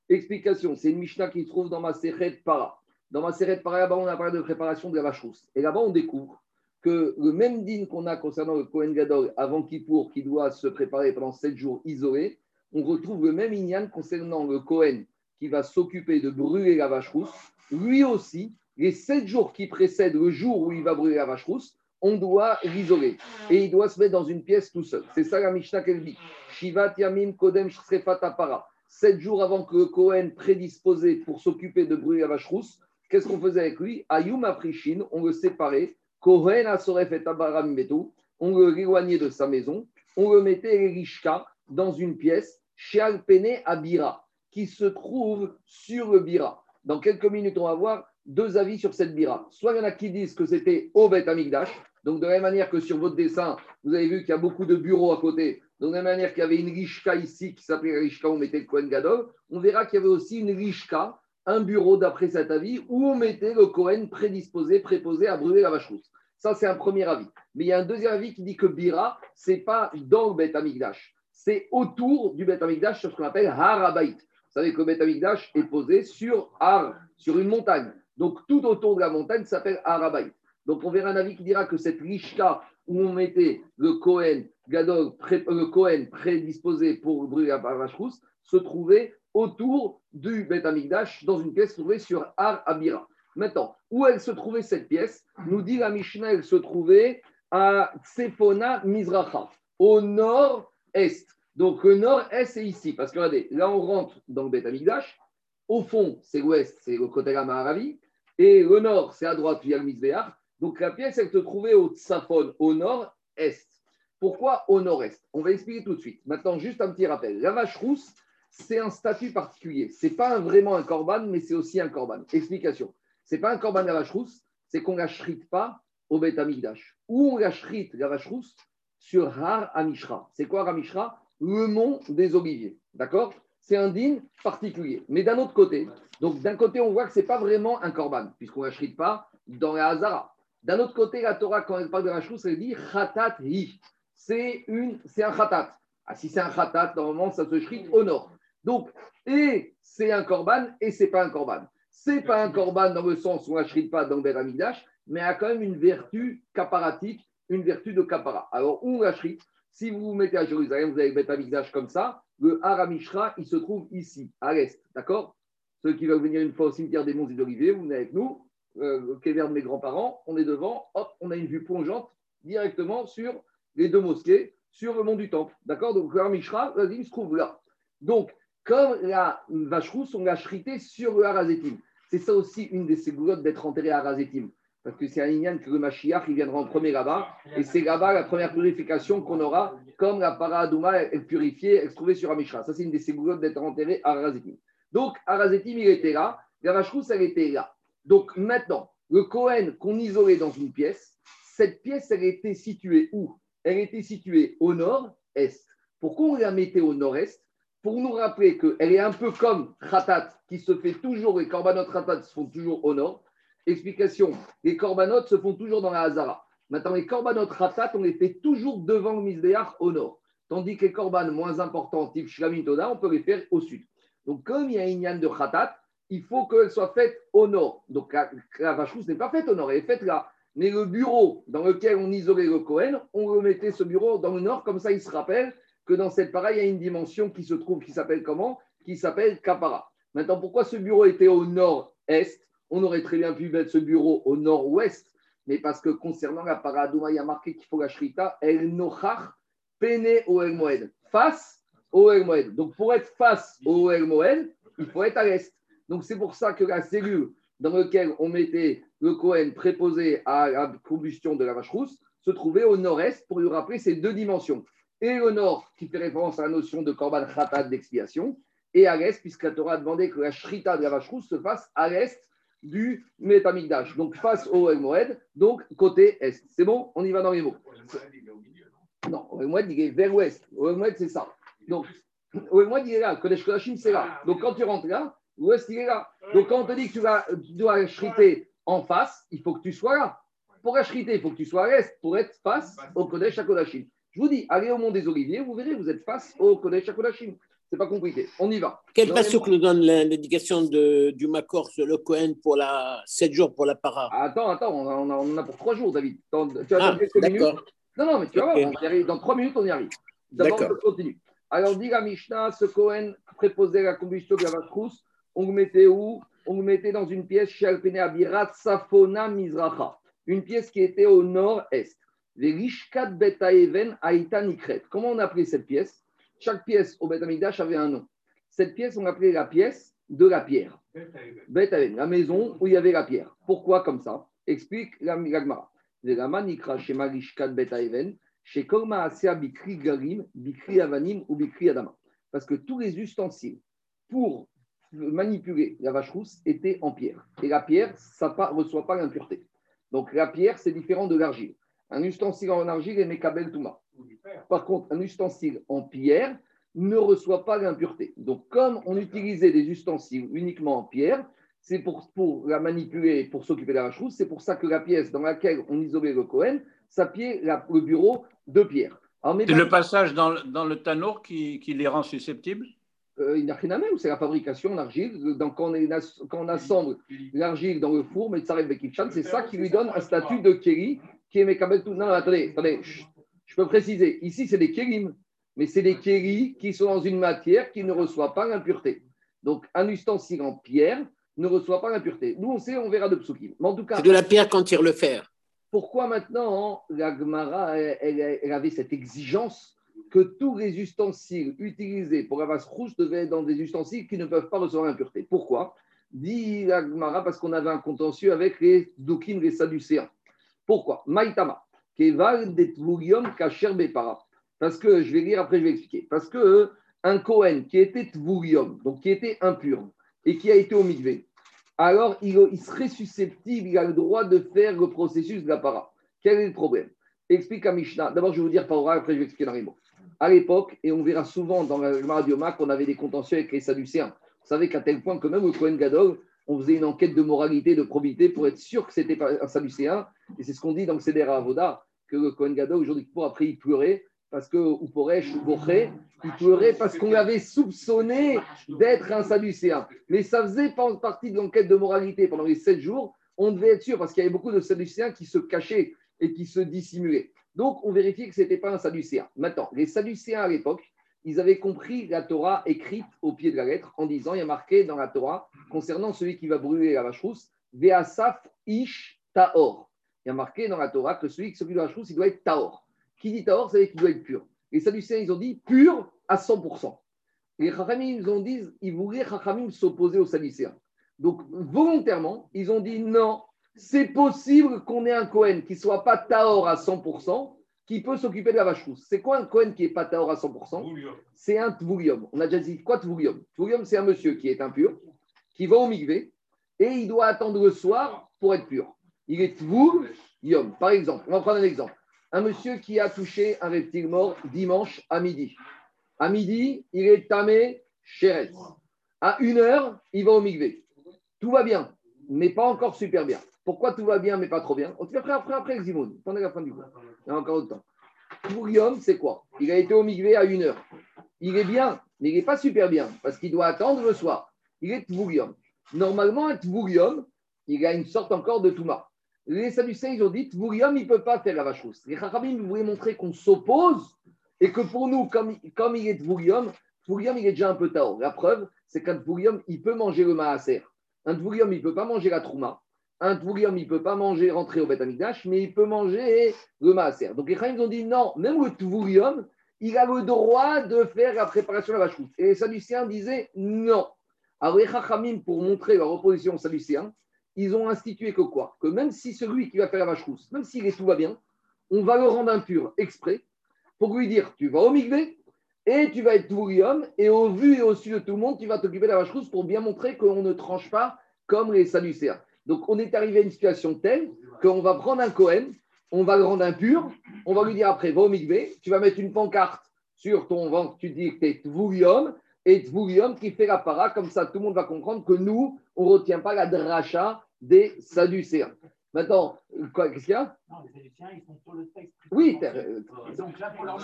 Explication c'est une Mishnah qui trouve dans ma Sechet Para. Dans ma Sechet Para, là-bas, on a parlé de préparation de la vache rousse. Et là-bas, on découvre que le même din qu'on a concernant le Kohen Gadol avant Kippour, qui doit se préparer pendant sept jours isolé, on retrouve le même Inyan concernant le Kohen qui va s'occuper de brûler la vache rousse. Lui aussi, les sept jours qui précèdent le jour où il va brûler la vache rousse, on doit l'isoler. Et il doit se mettre dans une pièce tout seul. C'est ça la Mishnah qu'elle dit. Shivat Yamim Kodem Para. Sept jours avant que le Kohen prédisposé pour s'occuper de brûler la vache rousse, qu'est-ce qu'on faisait avec lui? Ayum Aprishin, on le séparait. Kohen Asoref et on le éloignait de sa maison. On le mettait Rishka dans une pièce, chez Alpene Abira, qui se trouve sur le Bira. Dans quelques minutes, on va voir deux avis sur cette bira. Soit il y en a qui disent que c'était au Beth Amigdash, donc de la même manière que sur votre dessin, vous avez vu qu'il y a beaucoup de bureaux à côté, donc de la manière qu'il y avait une rishka ici qui s'appelait rishka où on mettait le Kohen Gadol, on verra qu'il y avait aussi une rishka, un bureau d'après cet avis, où on mettait le Kohen prédisposé, préposé à brûler la vache rousse. Ça, c'est un premier avis. Mais il y a un deuxième avis qui dit que bira, c'est pas dans le Beth Amigdash, c'est autour du Beth Amigdash sur ce qu'on appelle Harabait. Vous savez que le Beth est posé sur Har, sur une montagne. Donc tout autour de la montagne s'appelle Arabaï. Donc on verra un avis qui dira que cette lishka où on mettait le Kohen Gadol, euh, le Kohen prédisposé pour brûler la vache rousse, se trouvait autour du Beth Amikdash, dans une pièce trouvée sur Ar Abira. Maintenant, où elle se trouvait cette pièce? Nous dit la Mishnah, elle se trouvait à Tsefona Mizracha, au nord-est. Donc le nord-est, c'est ici. Parce que regardez, là on rentre dans le Beth Amikdash. Au fond, c'est l'ouest, c'est le côté Maharavi. Et le nord, c'est à droite, il y a le Donc la pièce, elle se trouvait au Tsafon, au nord-est. Pourquoi au nord-est? On va expliquer tout de suite. Maintenant, juste un petit rappel. La vache rousse, c'est un statut particulier. Ce n'est pas vraiment un corban, mais c'est aussi un corban. Explication. Ce n'est pas un corban la vache rousse, c'est qu'on ne la pas au Beth Amigdash. Ou on la la vache rousse, sur Har Amishra. C'est quoi Amishra? Le mont des Oliviers. D'accord? C'est un digne particulier. Mais d'un autre côté, donc d'un côté, on voit que ce n'est pas vraiment un korban, puisqu'on ne la pas dans la Hazara. D'un autre côté, la Torah, quand elle parle de la chose, elle dit khatat hi. C'est un khatat. Ah, si c'est un khatat, normalement, ça se shrite au nord. Donc, et c'est un korban et c'est pas un korban. C'est pas un korban dans le sens où on ne pas dans Beramidash, mais a quand même une vertu caparatique, une vertu de kapara. Alors, où on la Si vous vous mettez à Jérusalem, vous avez le Beramidash comme ça, le Haramishra, il se trouve ici, à l'est. D'accord? Ceux qui veulent venir une fois au cimetière des Monts et d'Olivier, vous venez avec nous, euh, au de mes grands-parents, on est devant, hop, on a une vue plongeante directement sur les deux mosquées, sur le mont du Temple. D'accord? Donc le Haramishra, il se trouve là. Donc, comme la vache rousse, on l'a chrité sur le Harazetim. C'est ça aussi une des ségoulottes d'être enterré à Harazetim. Parce que c'est un ignan que le Mashiach, il viendra en premier là-bas. Et c'est là-bas la première purification qu'on aura, comme la Paradouma est purifiée, elle se trouvait sur Amishra. Ça, c'est une des ségoulottes d'être enterré à Arazetim. Donc, Arazetim, il était là. La vache elle était là. Donc, maintenant, le Kohen qu'on isolait dans une pièce, cette pièce, elle était située où? Elle était située au nord-est. Pourquoi on la mettait au nord-est? Pour nous rappeler qu'elle est un peu comme Khatat, qui se fait toujours, les korbanot Khatat se font toujours au nord. Explication les corbanotes se font toujours dans la Hazara. Maintenant, les corbanotes ratat, on les fait toujours devant le au nord. Tandis que les corbanes moins importants, type Shlamitoda, on peut les faire au sud. Donc, comme il y a une yann de khatat, il faut qu'elle soit faite au nord. Donc, la, vache n'est pas faite au nord, elle est faite là. Mais le bureau dans lequel on isolait le Cohen, on remettait ce bureau dans le nord, comme ça il se rappelle que dans cette pareille, il y a une dimension qui se trouve, qui s'appelle comment? Qui s'appelle Kapara. Maintenant, pourquoi ce bureau était au nord-est? On aurait très bien pu mettre ce bureau au nord-ouest, mais parce que concernant la paradouma, il y a marqué qu'il faut la shrita, el nochach pene au el face au el. Donc pour être face au el il faut être à l'est. Donc c'est pour ça que la cellule dans laquelle on mettait le Cohen préposé à la combustion de la vache rousse se trouvait au nord-est pour lui rappeler ces deux dimensions. Et le nord, qui fait référence à la notion de korban khatat d'expiation, et à l'est, puisque la Torah a demandé que la shrita de la vache rousse se fasse à l'est du Metamigdash, donc face au El Moed, donc côté est. C'est bon? On y va dans les mots. Non, Oel il est vers l'ouest. Oel c'est ça. Donc, Oel il est là. Kodesh Kodashim, c'est là. Donc, quand tu rentres là, l'ouest, il est là? Donc, quand on te dit que tu, vas, tu dois shriter en face, il faut que tu sois là. Pour achriter, il faut que tu sois à l'est pour être face au Kodesh Kodashim. Je vous dis, allez au Mont des Oliviers, vous verrez, vous êtes face au Kodesh Kodashim. C'est pas compliqué. On y va. Quel que nous donne l'indication du Makor sur le Cohen pour la 7 jours pour la para? Attends, attends, on, en a, pour 3 jours, David. tu as ah, quelques minutes Non, non, mais tu vas voir, dans 3 minutes, on y arrive. D'abord, on continue. Alors, dit la Mishnah, ce Cohen préposait la combustion de la vache rousse, on le mettait où? On le mettait dans une pièce chez Alpene Abirat Safona Mizracha, une pièce qui était au nord-est. Les Rishkat Betaeven Aïta Nikret. Comment on appelait cette pièce? Chaque pièce au Beth Amikdash avait un nom. Cette pièce, on l'appelait la pièce de la pierre. Beth la maison où il y avait la pierre. Pourquoi comme ça? Explique la Gemara. Nikra chez Marishkat Bet chez Korma Asia Bikri Garim, Bikri Avanim ou Bikri Adama. Parce que tous les ustensiles pour manipuler la vache rousse étaient en pierre. Et la pierre, ça ne reçoit pas l'impureté. Donc la pierre, c'est différent de l'argile. Un ustensile en argile est Mekabel Touma. Par contre, un ustensile en pierre ne reçoit pas l'impureté. Donc, comme on utilisait des ustensiles uniquement en pierre, c'est pour, pour la manipuler, pour s'occuper de la vache c'est pour ça que la pièce dans laquelle on isolait le Cohen s'appelait le bureau de pierre. C'est le passage dans, dans le tanour qui, qui, les rend susceptibles? Il n'y a rien à même, c'est la fabrication d'argile. Donc, quand on, quand on assemble l'argile dans le four, mais c'est ça qui lui donne un statut de Kéli qui est Mekabel tout. Non, attendez, attendez, je peux préciser, ici, c'est des kérim, mais c'est des kéris qui sont dans une matière qui ne reçoit pas l'impureté. Donc, un ustensile en pierre ne reçoit pas l'impureté. Nous, on sait, on verra de psukim. Mais en tout cas. C'est de la pierre quand tire le fer. Pourquoi maintenant la Gemara, elle, avait cette exigence que tous les ustensiles utilisés pour la vase rouge devaient être dans des ustensiles qui ne peuvent pas recevoir l'impureté Pourquoi? Dit la Gemara parce qu'on avait un contentieux avec les Dokim, les Sadducéens. Pourquoi? Maïtama. Parce que, je vais lire après, je vais expliquer. Parce que un Kohen qui était tvurium, donc qui était impur, et qui a été au alors il, serait susceptible, il a le droit de faire le processus de la para. Quel est le problème? Explique à Mishnah. D'abord, je vais vous dire par oral, après je vais expliquer dans les mots. À l'époque, et on verra souvent dans le Maradioma qu'on avait des contentieux avec les Sadducéens. Vous savez qu'à tel point que même au Kohen Gadol, on faisait une enquête de moralité, de probité pour être sûr que c'était un Sadducéen. Et c'est ce qu'on dit dans le Avoda que le Kohen Gadol, aujourd'hui, pour après, il pleurait parce que, il pleurait parce qu'on l'avait soupçonné d'être un Sadducéen. Mais ça faisait partie de l'enquête de moralité pendant les sept jours. On devait être sûr parce qu'il y avait beaucoup de Sadducéens qui se cachaient et qui se dissimulaient. Donc, on vérifiait que ce n'était pas un Sadducéen. Maintenant, les Sadducéens à l'époque, ils avaient compris la Torah écrite au pied de la lettre en disant il y a marqué dans la Torah concernant celui qui va brûler la vache rousse Veasaf Ish Taor. Il y a marqué dans la Torah que celui qui s'occupe de la vache il doit être Taor. Qui dit Taor, c'est qu'il doit être pur. Les Sadducéens, ils ont dit pur à 100%. Les Chachamim, ils ont dit, ils voulaient Chachamim s'opposer aux Sadducéens. Donc, volontairement, ils ont dit non, c'est possible qu'on ait un Cohen qui ne soit pas Taor à 100%, qui peut s'occuper de la vache rousse. C'est quoi un Cohen qui n'est pas Taor à 100% C'est un Tvoulium. On a déjà dit quoi Tvoulium Tvoulium, c'est un monsieur qui est impur, qui va au Migvé, et il doit attendre le soir pour être pur. Il est Yom. Par exemple, on va prendre un exemple. Un monsieur qui a touché un reptile mort dimanche à midi. À midi, il est tamé chéret. À une heure, il va au migvé. Tout va bien, mais pas encore super bien. Pourquoi tout va bien, mais pas trop bien On fait après, après, après, Zimoun. Pendant la fin du cours. Il y a encore autre temps. Yom, c'est quoi Il a été au migvé à une heure. Il est bien, mais il n'est pas super bien, parce qu'il doit attendre le soir. Il est Tvurium. Normalement, un Tvurium, il a une sorte encore de Touma. Les Sadducéens, ils ont dit, Tvurium, il ne peut pas faire la vache rousse. Les Chachamim voulaient montrer qu'on s'oppose et que pour nous, comme, comme il est Tvurium, Tvurium, il est déjà un peu tao. La preuve, c'est qu'un Tvurium, il peut manger le Maaser. Un Tvurium, il ne peut pas manger la Trouma. Un Tvurium, il ne peut pas manger, rentrer au Beth mais il peut manger le Maaser. Donc les Chachamim ont dit, non, même le Tvurium, il a le droit de faire la préparation de la vache. Et les Sadducéens disaient, non. Alors les pour montrer leur opposition aux Sadducéens, ils ont institué que quoi? Que même si celui qui va faire la vache rousse, même s'il est tout va bien, on va le rendre impur exprès pour lui dire tu vas au migvé et tu vas être homme et au vu et au su de tout le monde, tu vas t'occuper de la vache rousse pour bien montrer qu'on ne tranche pas comme les Sadducéens. Donc on est arrivé à une situation telle qu'on va prendre un Cohen on va le rendre impur, on va lui dire après, va au mikvé, tu vas mettre une pancarte sur ton ventre, tu dis que tu es Tvoulium, et Tvoulium qui fait la para, comme ça tout le monde va comprendre que nous, on ne retient pas la dracha des Sadducéens. Maintenant, qu'est-ce qu'il y a? Non, les Sadducéens, ils sont sur le texte. Oui,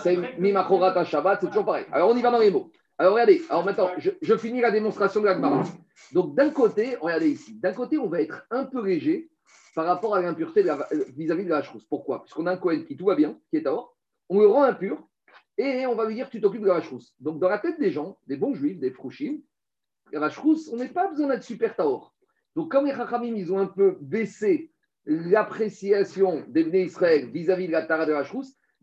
c'est Mimakorata Shabbat, c'est toujours pareil. Alors on y va dans les mots. Alors regardez, alors maintenant, je, finis la démonstration de la Donc d'un côté, regardez ici, d'un côté, on va être un peu léger par rapport à l'impureté euh, vis-à-vis de la chose. Pourquoi? Puisqu'on a un Cohen qui tout va bien, qui est or, on le rend impur, et on va lui dire tu t'occupes de la vache Donc dans la tête des gens, des bons juifs, des frouchim, la vache on n'a pas besoin d'être super taor. Donc comme les Chachamim, ils ont un peu baissé l'appréciation des Bnei Israël vis-à-vis de la Tara de la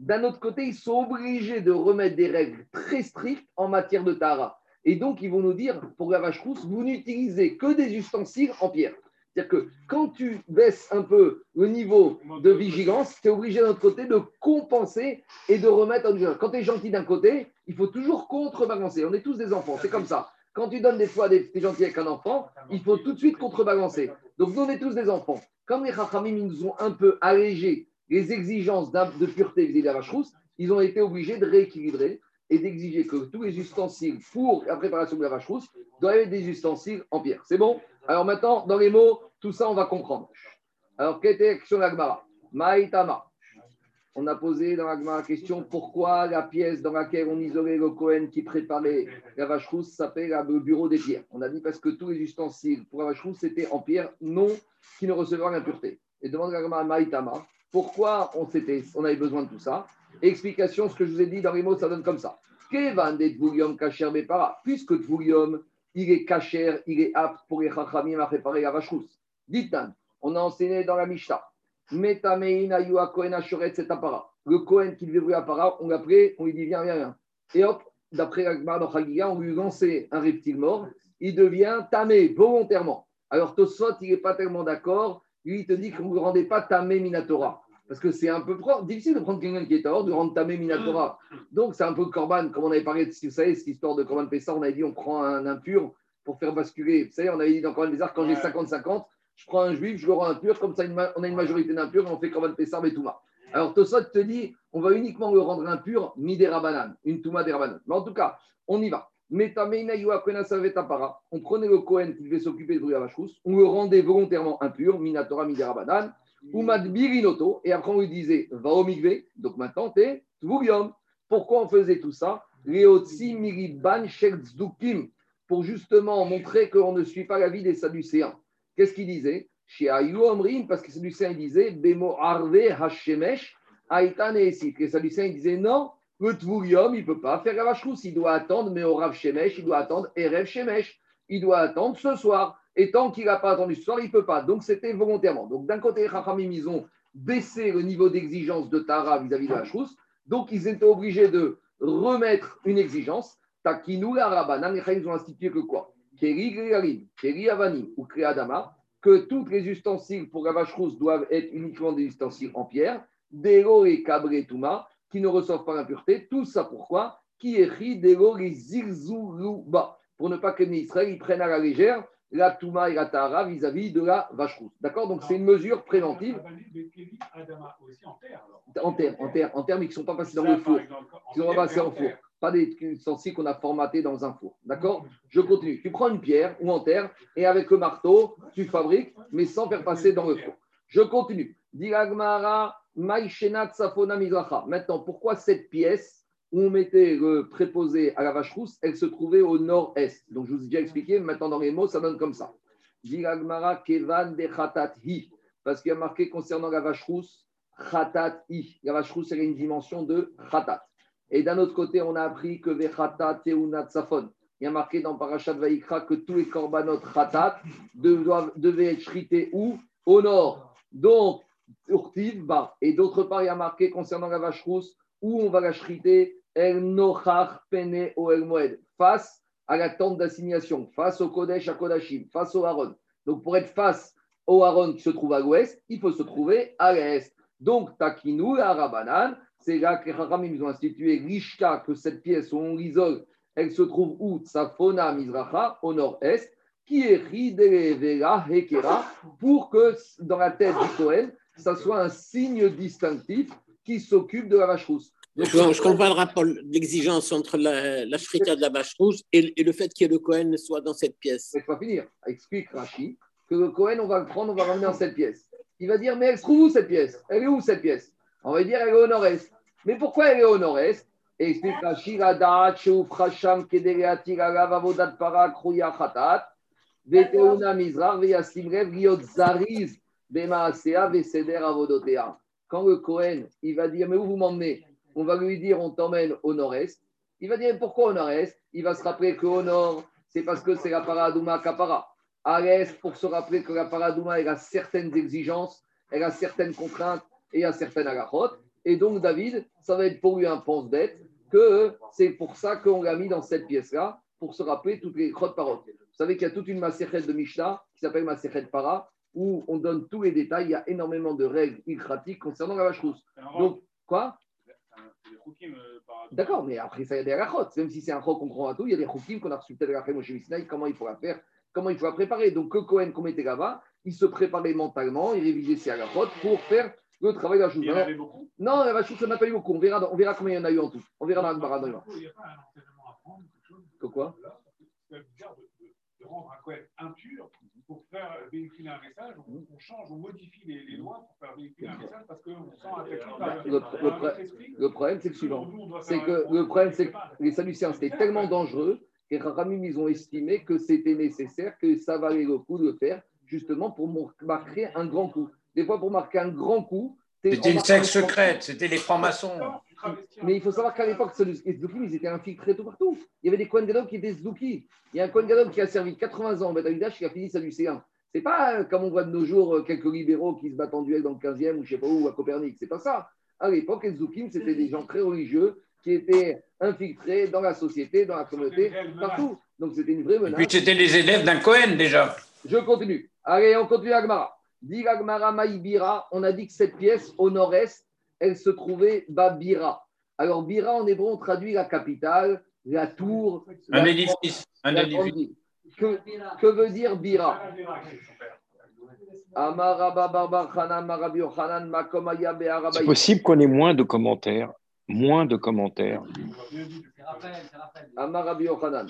d'un autre côté, ils sont obligés de remettre des règles très strictes en matière de Tara. Et donc, ils vont nous dire, pour la vache vous n'utilisez que des ustensiles en pierre. C'est-à-dire que quand tu baisses un peu le niveau de vigilance, tu es obligé d'un autre côté de compenser et de remettre en vigilance. Quand tu es gentil d'un côté, il faut toujours contrebalancer. On est tous des enfants, c'est comme ça. Quand tu donnes des fois des, es gentil avec un enfant, il faut tout de suite contrebalancer. Donc nous, on est tous des enfants. Comme les Chachamim nous ont un peu allégé les exigences de pureté vis-à-vis de la vache rousse, ils ont été obligés de rééquilibrer et d'exiger que tous les ustensiles pour la préparation de la vache rousse doivent être des ustensiles en pierre. C'est bon? Alors maintenant, dans les mots, tout ça, on va comprendre. Alors, quelle était l'action d'Agmara Maïtama. On a posé dans l'Agmara la question pourquoi la pièce dans laquelle on isolait le Cohen qui préparait la vache rousse s'appelle le bureau des pierres? On a dit parce que tous les ustensiles pour la vache rousse c'était en pierre, non qui ne recevra l'impureté. Et demande l'Agmara Maïtama pourquoi on, on avait besoin de tout ça Explication, ce que je vous ai dit dans les mots, ça donne comme ça. Puisque Tvoulium, il est cacher, il est apte pour les chachamim à préparer la vache rousse. dites on a enseigné dans la Mishnah. Le Kohen qui devait para, on l'a pris, on lui dit viens, viens, viens. Et hop, d'après dans on lui lançait un reptile mort. Il devient tamé volontairement. Alors Tosfot, il n'est pas tellement d'accord. Lui, il te dit que vous ne rendez pas tamé minatora. Parce que c'est un peu difficile de prendre quelqu'un qui est hors, de rendre tamé minatora. Donc, c'est un peu corban, comme on avait parlé, de, vous savez, cette histoire de corban Pessar, on avait dit on prend un impur pour faire basculer. Vous savez, on avait dit dans corban Pessar, quand j'ai 50-50, je prends un juif, je le rends impur, comme ça on a une majorité d'impurs, on fait corban Pessar, mais Touma. Alors, Tosot te dit, on va uniquement le rendre impur, mi des une Touma des rabanan. Mais en tout cas, on y va. On prenait le Kohen qui devait s'occuper de la on le rendait volontairement impur, Minatora, Miderabanan, ou Birinoto, et après on lui disait, va au Migvé, donc maintenant t'es. Pourquoi on faisait tout ça? Miriban pour justement montrer qu'on ne suit pas la vie des Sadducéens. Qu'est-ce qu'il disait? Chez parce que les Sadducéens disaient, Bemo Arve Hashemesh, Aitan et Les Sadducéens disaient, non, le Tvurium, il ne peut pas faire la il doit attendre, mais au Rav Shemesh, il doit attendre Erev Shemesh, il doit attendre ce soir. Et tant qu'il n'a pas attendu ce soir, il ne peut pas. Donc c'était volontairement. Donc d'un côté, les ils ont baissé le niveau d'exigence de Tara vis-à-vis de la. Donc ils étaient obligés de remettre une exigence. Takinou la Rabanan, ils ont institué que quoi? Keri Keri Avanim ou Kreadama, que tous les ustensiles pour la rousse doivent être uniquement des ustensiles en pierre. Dero et Kabre Touma, qui ne reçoivent pas l'impureté. Tout ça pourquoi Qui Pour ne pas que Israël ils prennent à la légère la Touma et la Tahara vis-à-vis de la vache rousse. D'accord Donc c'est une mesure préventive. En terre, en terre, en terre, mais qui ne sont pas passés dans le four. Qui sont pas passés en four. Pas des ustensiles qu'on a formatés dans un four. D'accord Je continue. Tu prends une pierre ou en terre et avec le marteau, tu fabriques, mais sans faire passer dans le four. Je continue. Diragmara Maintenant, pourquoi cette pièce où on mettait le préposé à la vache rousse, elle se trouvait au nord-est? Donc, je vous ai déjà expliqué, maintenant dans les mots, ça donne comme ça. Kevan de. Parce qu'il y a marqué concernant la vache rousse, Khatat Hi. La vache rousse, elle a une dimension de Khatat. Et d'un autre côté, on a appris que Vechata Teunat Safon. Il y a marqué dans Parashat Vaikra que tous les korbanot Khatat devaient être shrités où? Au nord. Donc, et d'autre part, il y a marqué concernant la vache rousse où on va la shriter El Nochar Pene El Moed, face à la tente d'assignation, face au Kodesh à Kodashim, face au Aaron. Donc pour être face au Aaron qui se trouve à l'ouest, il faut se trouver à l'est. Donc Takinou, la Rabanan, c'est là que les Haramim ont institué l'Ishka, que cette pièce où on l'isole, elle se trouve où? Tsafona Mizracha, au nord-est, qui est Hekera, pour que dans la tête du Kohen, ça soit un signe distinctif qui s'occupe de la vache rousse. je ne comprends le rapport, l'exigence entre la, la de la vache rousse et, le fait que le Cohen soit dans cette pièce. Je pas finir. Explique Rachi que le Cohen, on va le prendre, on va ramener dans cette pièce. Il va dire, mais elle se trouve où cette pièce? Elle est où cette pièce? On va dire, elle est au nord-est. Mais pourquoi elle est au nord-est? Et explique la avodat para, kruya khatat, veteuna mizrar, zariz. Quand le Cohen, il va dire, mais où vous m'emmenez? On va lui dire, on t'emmène au nord-est. Il va dire, pourquoi au nord-est? Il va se rappeler qu'au nord, c'est parce que c'est la paradouma kapara. À l'est, pour se rappeler que la paradouma, elle a certaines exigences, elle a certaines contraintes et il a certaines agachotes. Et donc, David, ça va être pour lui un pense-bête que c'est pour ça qu'on l'a mis dans cette pièce-là, pour se rappeler toutes les crottes paroles. Vous savez qu'il y a toute une macérette de Mishnah qui s'appelle macérette para, où on donne tous les détails. Il y a énormément de règles ilkratiques concernant la vache rousse. Donc, quoi? D'accord, mais après ça, il y a des rachotes. Même si c'est un chok qu'on croit à tout, il y a des chokim qu'on a reçu peut-être après Moshe comment il faut la faire, comment il faut la préparer. Donc, que Cohen, qu'on mettait là-bas, il se préparait mentalement, il révisait ses rachotes pour faire le travail de la chose. Non, la vache rousse, ça n'a pas eu beaucoup. On verra, on verra combien il y en a eu en tout. On verra dans le Il n'y a pas un enseignement à prendre. Que quoi? De rendre un Cohen impur pour faire véhiculer un message. On, on change, on modifie les, les, lois pour faire véhiculer un message parce qu'on sent un par le, le, le problème, c'est que suivant. C'est que le problème, c'est que les Sadducéens, c'était tellement dangereux que Ramim, ils ont estimé que c'était nécessaire, que ça valait le coup de le faire, justement pour marquer un grand coup. Des fois, pour marquer un grand coup. C'était une secte secrète, c'était les francs-maçons. Mais il faut savoir qu'à l'époque, les Zdoukim, ils étaient infiltrés tout partout. Il y avait des Kohen Gadol qui étaient Zdouki. Il y a un Kohen Gadol qui a servi 80 ans en Betamidash qui a fini sa lycéen. C'est pas euh, comme on voit de nos jours euh, quelques libéraux qui se battent en duel dans le 15e ou je sais pas où, à Copernic. C'est pas ça. À l'époque, les Zdoukim, c'était des gens très religieux qui étaient infiltrés dans la société, dans la communauté, partout. Donc c'était une vraie menace. Et puis c'était les élèves d'un Cohen déjà. Je continue. Allez, on continue Agmara. Dit Agmara Maïbira, on a dit que cette pièce au nord-est, elle se trouvait Babira. Alors, Bira, en hébreu, on traduit la capitale, la tour. Un édifice. Un édifice. Que, que, veut dire Bira? C'est possible qu'on ait moins de commentaires. Moins de commentaires. Amarabi Yochanan.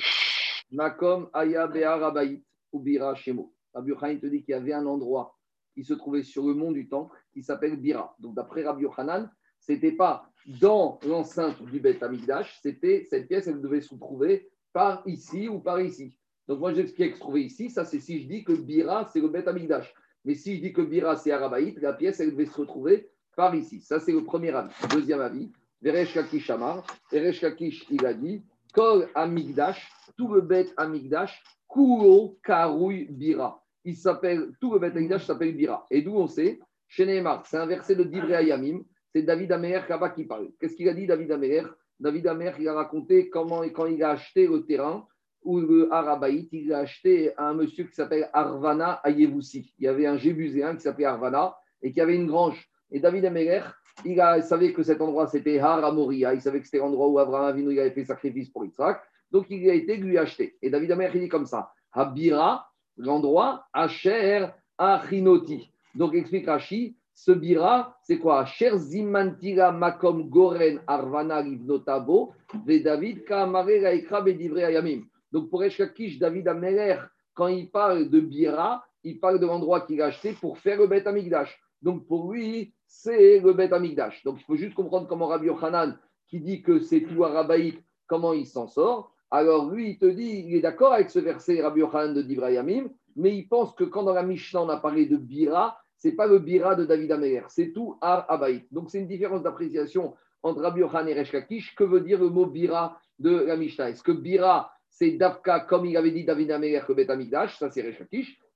Makom Aya Be'arabaït ou Bira Shemo. Rabbi Yochanan te dit qu'il y avait un endroit qui se trouvait sur le mont du Temple qui s'appelle Bira. Donc, d'après Rabbi Yochanan, ce n'était pas dans l'enceinte du Beth Amikdash, c'était cette pièce, elle devait se trouver par ici ou par ici. Donc, moi, j'explique que se trouvait ici, ça c'est si je dis que Bira, c'est le Beth Amikdash. Mais si je dis que Bira, c'est Arabaït, la pièce, elle devait se retrouver par ici. Ça, c'est le premier avis. Deuxième avis, Veresh Kakish Amar. Veresh Kakish, il a dit Kol Amikdash, tout le Beth Amikdash, Kuro Karouy Bira. Il s'appelle, tout le Beth s'appelle Bira. Et d'où on sait Chez Neymar, c'est un verset de Divrei Ayamim c'est David Amer qui parle. Qu'est-ce qu'il a dit, David Amer David Amer, il a raconté comment, quand il a acheté le terrain ou le Arabaït, il a acheté à un monsieur qui s'appelle Arvana Ayevoussi. Il y avait un Jébuséen qui s'appelait Arvana et qui avait une grange. Et David Amer, il, a, savait que cet endroit c'était Har Moria. Il savait que c'était l'endroit où Abraham Avinu avait fait sacrifice pour Isaac. Donc il a été lui acheté. Et David Amer, il dit comme ça Habira, l'endroit, Asher Achinoti. Donc explique Rashi, ce bira, c'est quoi? Cher zimantira makom goren arvana livnotabo, ve David kamare laikra bedivre ayamim. Donc pour Eshkakish, David Ameler, quand il parle de bira, il parle de l'endroit qu'il a acheté pour faire le Bet Amigdash. Donc pour lui, c'est le Bet Amigdash. Donc il faut juste comprendre comment Rabbi Yochanan, qui dit que c'est tout arabaïque, comment il s'en sort. Alors lui, il te dit, il est d'accord avec ce verset Rabbi Yochanan de Divrayamim, mais il pense que quand dans la Mishnah on a parlé de bira, n'est pas le bira de David Améler, c'est tout Ar Abaït. Donc c'est une différence d'appréciation entre Rabbi Yochan et Resh Que veut dire le mot bira de la Mishnah? Est-ce que bira, c'est Davka, comme il avait dit David Améler, que Bet Amigdash, ça c'est Resh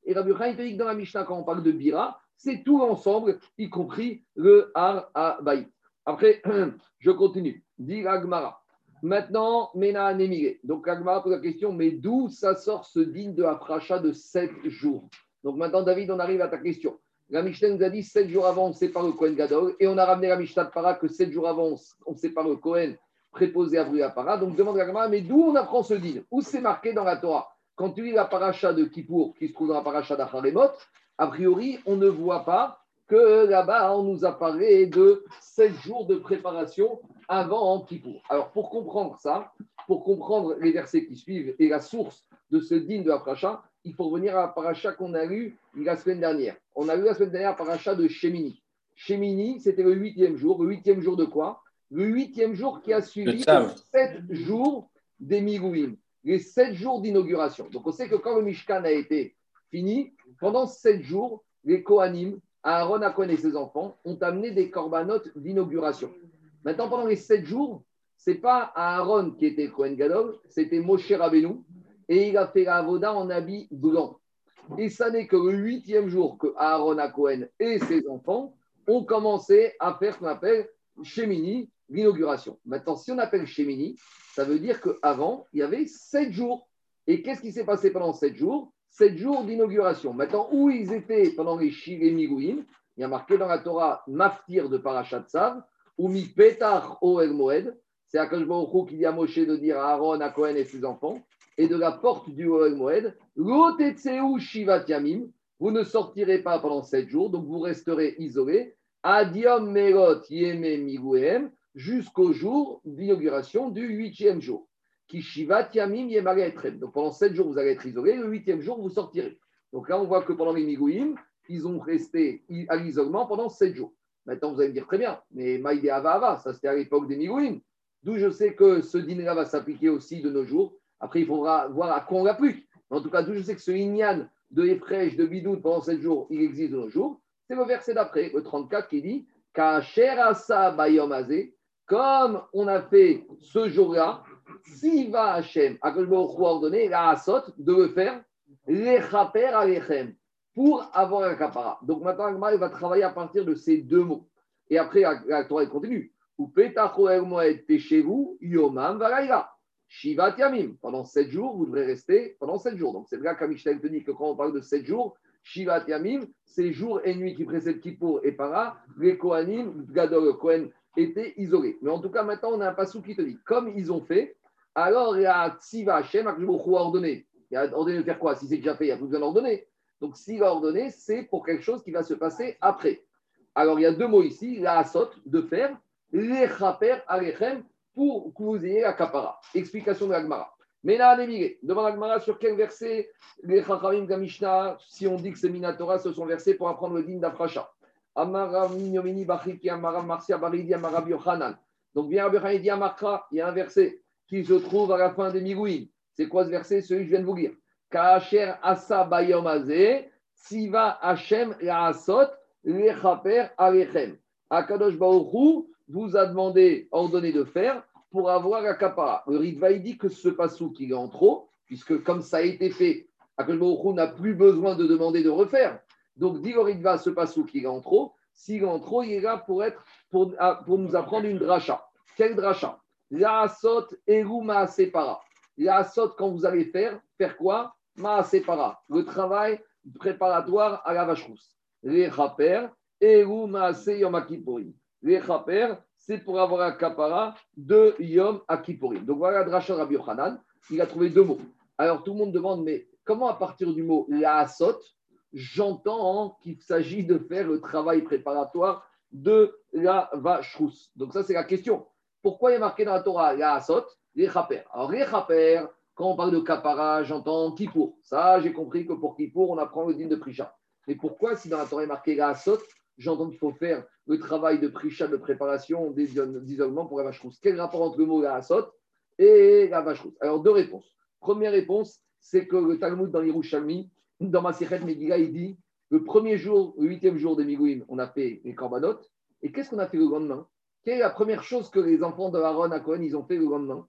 Et Rabbi Yochan, il dit que dans la Mishnah, quand on parle de bira, c'est tout ensemble, y compris le Ar Abaït. Après, *clears throat* je continue. Dit Agmara. Maintenant, Mena Nemire. Donc Agmara pose la question, mais d'où ça sort ce digne de Afracha de 7 jours? Donc maintenant, David, on arrive à ta question. La Mishnah nous a dit 7 jours avant, on sépare le Kohen Gadol, et on a ramené la Mishnah de Para que 7 jours avant, on sépare le Kohen préposé à à Para. Donc demande la Gemara, mais d'où on apprend ce din? Où c'est marqué dans la Torah? Quand tu lis la paracha de Kippour, qui se trouve dans la paracha d'Acharemot, a priori, on ne voit pas que là-bas, on nous a parlé de 7 jours de préparation avant Kippour. Alors, pour comprendre ça, pour comprendre les versets qui suivent et la source de ce digne de la paracha, il faut revenir à la paracha qu'on a lu la semaine dernière. On a lu la semaine dernière la paracha de Shemini. Shemini, c'était le huitième jour. Le huitième jour de quoi? Le huitième jour qui a suivi sept jours des Migouim, les sept jours d'inauguration. Donc on sait que quand le Mishkan a été fini, pendant sept jours, les Kohanim, Aaron, Akon et ses enfants ont amené des corbanotes d'inauguration. Maintenant, pendant les sept jours, ce n'est pas Aaron qui était Kohen Gadol, c'était Moshe Rabbeinu, et il a fait la Avoda en habit blanc. Et ça n'est que le huitième jour que Aaron Cohen et ses enfants ont commencé à faire ce qu'on appelle Shemini, l'inauguration. Maintenant, si on appelle Shemini, ça veut dire qu'avant, il y avait sept jours. Et qu'est-ce qui s'est passé pendant sept jours? Sept jours d'inauguration. Maintenant, où ils étaient pendant les Shiremigouim Il y a marqué dans la Torah Maftir de Parashat Sav, ou Mi Petach Oel Moed. C'est Akash Baruch qui dit à Moshe de dire à Aaron, à Cohen et ses enfants et de la porte du Oel Moed, Shivat Yamim, vous ne sortirez pas pendant sept jours, donc vous resterez isolés, Adiom Merot Yeme Miguem, jusqu'au jour d'inauguration du huitième jour. Qui Shivat Yamim Donc pendant sept jours, vous allez être isolés, le huitième jour, vous sortirez. Donc là, on voit que pendant les Migouim, ils ont resté à l'isolement pendant sept jours. Maintenant, vous allez me dire très bien, mais Maïdé Ava ça c'était à l'époque des Migouim. D'où je sais que ce dîner-là va s'appliquer aussi de nos jours. Après, il faudra voir à quoi on l'applique. En tout cas, d'où je sais que ce Inyan de Efrej, de Bidoud pendant 7 jours, il existe de nos jours. C'est le verset d'après, le 34, qui dit comme on a fait ce jour-là, si va Hachem, à a ordonné la Asot de le faire, l'Echaper Alechem, pour avoir un capara. Donc maintenant, Agma va travailler à partir de ces deux mots. Et après, la, Torah continue. Ou vous yomam valaïla. Shivat Yamim. Pendant sept jours, vous devrez rester pendant sept jours. Donc c'est vrai qu'Amishtel te dit que quand on parle de sept jours, Shivat Yamim, c'est jour et nuit qui précèdent Kippour et Para, les Kohanim, Kohen étaient isolés. Mais en tout cas, maintenant, on a un passou qui te dit, comme ils ont fait, alors il y a Tsiva Hashem, a ordonné. Il a ordonné de faire quoi? Si c'est déjà fait, il n'y a plus besoin d'ordonner. Donc s'il a ordonné, c'est pour quelque chose qui va se passer après. Alors il y a deux mots ici, la asot, de faire, les chaper alechem, pour que vous ayez la kapara. Explication de l'Agmara. Mais là, demande l'Agmara sur quel verset les Chachamim Gamishna, si on dit que c'est Minatora, se sont versés pour apprendre le din d'Afracha. Donc, bien dit il y a un verset qui se trouve à la fin des Migouïn. C'est quoi ce verset? Celui que je viens de vous lire. Kacher Asa Bayom Siva Hashem Lechaper Alechem. Akadosh Baruchu vous a demandé, ordonné de faire pour avoir la kapara. Le Ritva, il dit que ce passou qu'il est en trop, puisque comme ça a été fait, Akashbaruchou n'a plus besoin de demander de refaire. Donc, dit le Ritva, ce passou qu'il est en trop, s'il est en trop, il est là pour, être, pour, ah, pour nous apprendre une dracha. Quelle dracha? La asot eru separa. La asot, quand vous allez faire, faire quoi? Ma separa. Le travail préparatoire à la vache rousse. Les rapper, eru maase yom les chaper, c'est pour avoir un kapara de Yom Akipurim. Donc voilà, Drachar Rabbi Yochanan, il a trouvé deux mots. Alors tout le monde demande, mais comment à partir du mot la asot, j'entends qu'il s'agit de faire le travail préparatoire de la vache rousse Donc ça, c'est la question. Pourquoi il a marqué dans la Torah la asot, les chaper? Alors les chaper, quand on parle de kapara, j'entends Kippour. Ça, j'ai compris que pour Kippour, on apprend le dîme de Prisha. Mais pourquoi, si dans la Torah il est marqué la asot, j'entends qu'il faut faire le travail de prisha, de préparation, d'isolement pour la vache rousse? Quel rapport entre le mot la asot et la vache rousse? Alors, deux réponses. Première réponse, c'est que le Talmud dans l'Irushalmi, dans ma Sichet Megillah, il dit le premier jour, le huitième jour de Migouim, on a fait les korbanot. Et qu'est-ce qu'on a fait le lendemain? Quelle est la première chose que les enfants de Aaron à Cohen, ils ont fait le lendemain?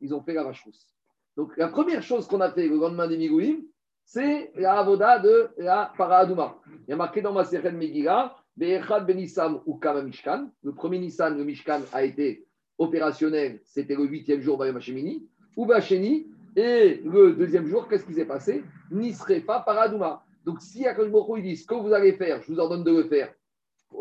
Ils ont fait la vache rousse. Donc, la première chose qu'on a fait le lendemain des Migouim, c'est la avoda de la Paradouma. Il y a marqué dans ma Sichet Megillah Mishkan. Le premier Nissan, le Mishkan, a été opérationnel, c'était le huitième jour Bayamashemini. Ou Bacheni, et le deuxième jour, qu'est-ce qui s'est passé? Nisrefa Paradouma. Donc si Akashboko il dit ce que vous allez faire, je vous ordonne de le faire.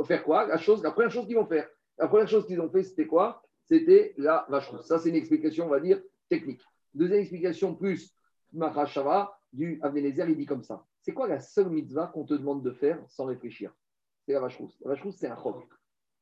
Faire quoi? La, chose, la première chose qu'ils vont faire. La première chose qu'ils ont fait, c'était quoi? C'était la vache Ça, c'est une explication, on va dire, technique. Deuxième explication, plus Mahashava, du Abnenezer, il dit comme ça. C'est quoi la seule mitzvah qu'on te demande de faire sans réfléchir? C'est la vache rousse. La vache rousse, c'est un chok.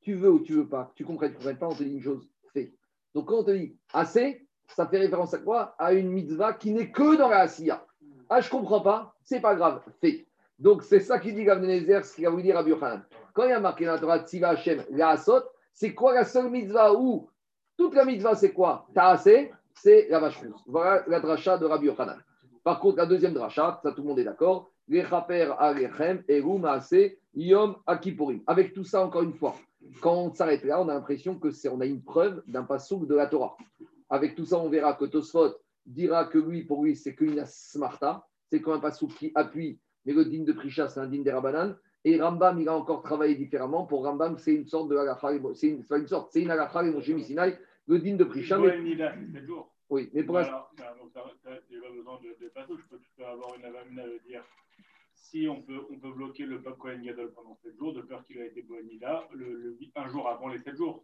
Tu veux ou tu veux pas, tu comprends, tu comprends pas, on te dit une chose, fais. Donc quand on te dit assez, ça fait référence à quoi? À une mitzvah qui n'est que dans la Asiya. Ah, je comprends pas, c'est pas grave, fais. Donc c'est ça qui dit Gavnezer, ce qu'il va vous dire à Yochanan. Quand il y a marqué la Torah Tziva Hashem, la Asot, c'est quoi la seule mitzvah où toute la mitzvah, c'est quoi? T'as assez, c'est la vache. Voilà la dracha de Rabbi Yochanan. Par contre, la deuxième dracha, ça tout le monde est d'accord, Rechaper Alechem, Eru Maase, Yom Akipurim. Avec tout ça, encore une fois, quand on s'arrête là, on a l'impression que c'est, on a une preuve d'un passouk de la Torah. Avec tout ça, on verra que Tosfot dira que lui, pour lui, c'est qu'une smarta, c'est comme un passouk qui appuie, mais le digne de Prisha, c'est un digne des Rabanan. Et Rambam, il a encore travaillé différemment. Pour Rambam, c'est une sorte de c'est une, une, sorte, c'est une halakha et Moshe Sinai, le digne de Prisha. Mais... Oui, mais pour l'instant. Tu n'as pas besoin de, de passouk, je peux, tu peux avoir une avamina dire si on peut, on peut bloquer le peuple Kohen Gadol pendant 7 jours, de peur qu'il a été Bohanida, le, le, un jour avant les 7 jours.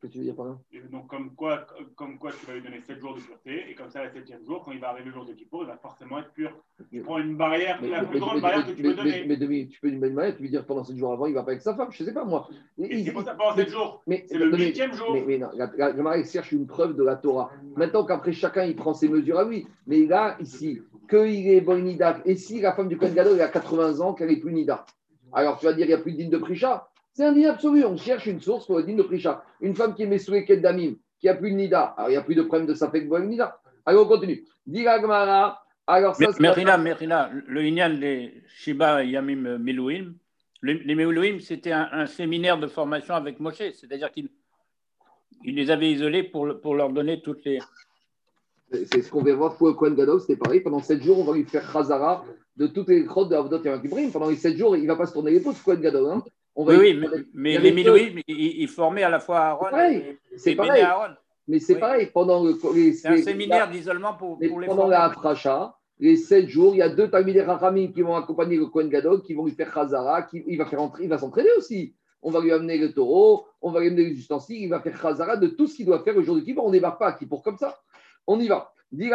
Que tu veux dire par là? Donc, comme quoi, comme quoi tu vas lui donner 7 jours de pureté, et comme ça, le 7 jour, quand il va arriver le jour de Kippour, il va forcément être pur. Tu prends une barrière, mais, la plus grande barrière que tu peux donner. Mais, mais, tu peux une bonne barrière, tu veux dire pendant 7 jours avant, il ne va pas avec sa femme, je ne sais pas moi. C'est ça pendant 7 jours. C'est le 8 jour. Mais, non, la, la, cherche une preuve de la Torah. Maintenant qu'après chacun, il prend ses mesures à lui. Mais là, ici, qu'il est bon Nida, et si la femme du Kohen Gadol a 80 ans, qu'elle n'est plus Nida, alors tu vas dire qu'il n'y a plus de digne de Prisha C'est un digne absolu. On cherche une source pour le digne de Prisha. Une femme qui est Mesoué Damim, qui a plus de Nida, alors il n'y a plus de problème de Safek Boen Nida. Alors on continue. Gmara. Alors ça, Merina, Merina, le Inyan des Shiba Yamim Milouim, les Milouim, c'était un, séminaire de formation avec Moshe, c'est-à-dire qu'il il les avait isolés pour, pour leur donner toutes les, c'est ce qu'on va voir pour le Kohen Gadol, c'était pareil. Pendant 7 jours, on va lui faire Khazara de toutes les crottes de Avdot et Kibrim. Pendant les 7 jours, il ne va pas se tourner les pouces, Kohen Gadol. Hein. On va oui, oui, mais, les Milouim, ils, formaient à la fois Aaron et, c'est pareil. Aaron. Mais c'est pareil. Pendant le, c'est un séminaire d'isolement pour, pour, les Pendant la Afracha, les 7 jours, il y a deux Talmidei Rachamim qui vont accompagner le Kohen Gadol, qui vont lui faire Khazara, qui, il va faire entrer, il va s'entraîner aussi. On va lui amener le taureau, on va lui amener les ustensiles, il va faire Khazara de tout ce qu'il doit faire le jour de Kippour. On ne débarque pas à Kippour comme ça. On y va. Dit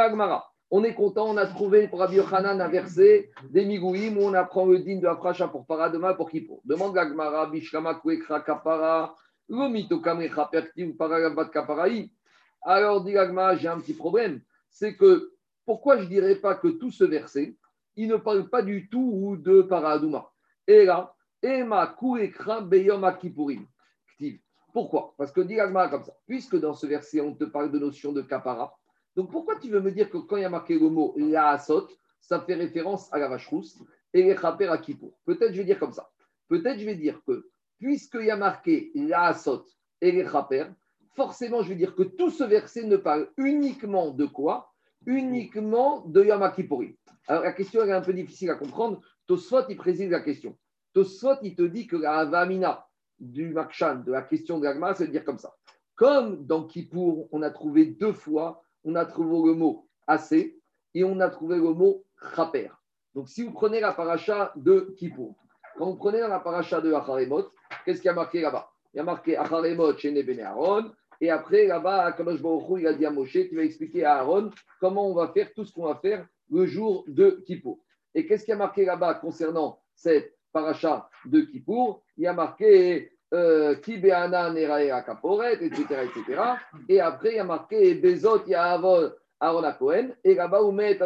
on est content, on a trouvé pour Rabbi un verset des Migouim où on apprend le din de Afracha pour Paradema pour Kippo. Demande Gagmara, Bishlama Kwekra Kapara, Lomito Kamrecha Perti ou Paragabat Kaparaï. Alors, dit Gagmara, j'ai un petit problème. C'est que pourquoi je ne dirais pas que tout ce verset, il ne parle pas du tout de Paraduma? Et là, Ema Kuekra Beyom Akipurim. Pourquoi? Parce que dit Gagmara comme ça. Puisque dans ce verset, on te parle de notion de Kapara, donc pourquoi tu veux me dire que quand il y a marqué le mot la asot, ça fait référence à la vache rousse et les chaper à Kippour? Peut-être je vais dire comme ça. Peut-être je vais dire que puisqu'il y a marqué la asot et les chaper, forcément je vais dire que tout ce verset ne parle uniquement de quoi? Uniquement de Yom Kippourim. Alors la question est un peu difficile à comprendre. Tosfot, il préside la question. Tosfot, il te dit que la Avamina du Makshan, de la question de l'Agma, c'est de dire comme ça. Comme dans Kippour, on a trouvé deux fois on a trouvé le mot assez et on a trouvé le mot chaper. Donc, si vous prenez la paracha de Kippour, quand vous prenez la paracha de Acharemot, qu'est-ce qu'il y a marqué là-bas? Il y a marqué Acharemot chez Nebene Aaron. Et après, là-bas, Kadosh Baruch il a dit à Moshe, qui va expliquer à Aaron comment on va faire tout ce qu'on va faire le jour de Kippour. Et qu'est-ce qu'il y a marqué là-bas concernant cette paracha de Kippour? Il y a marqué euh, Kibeana Nerae Kaporet, etc., etc. Et après, il y a marqué Bezot Yahavol Aaron. Et là-bas, où met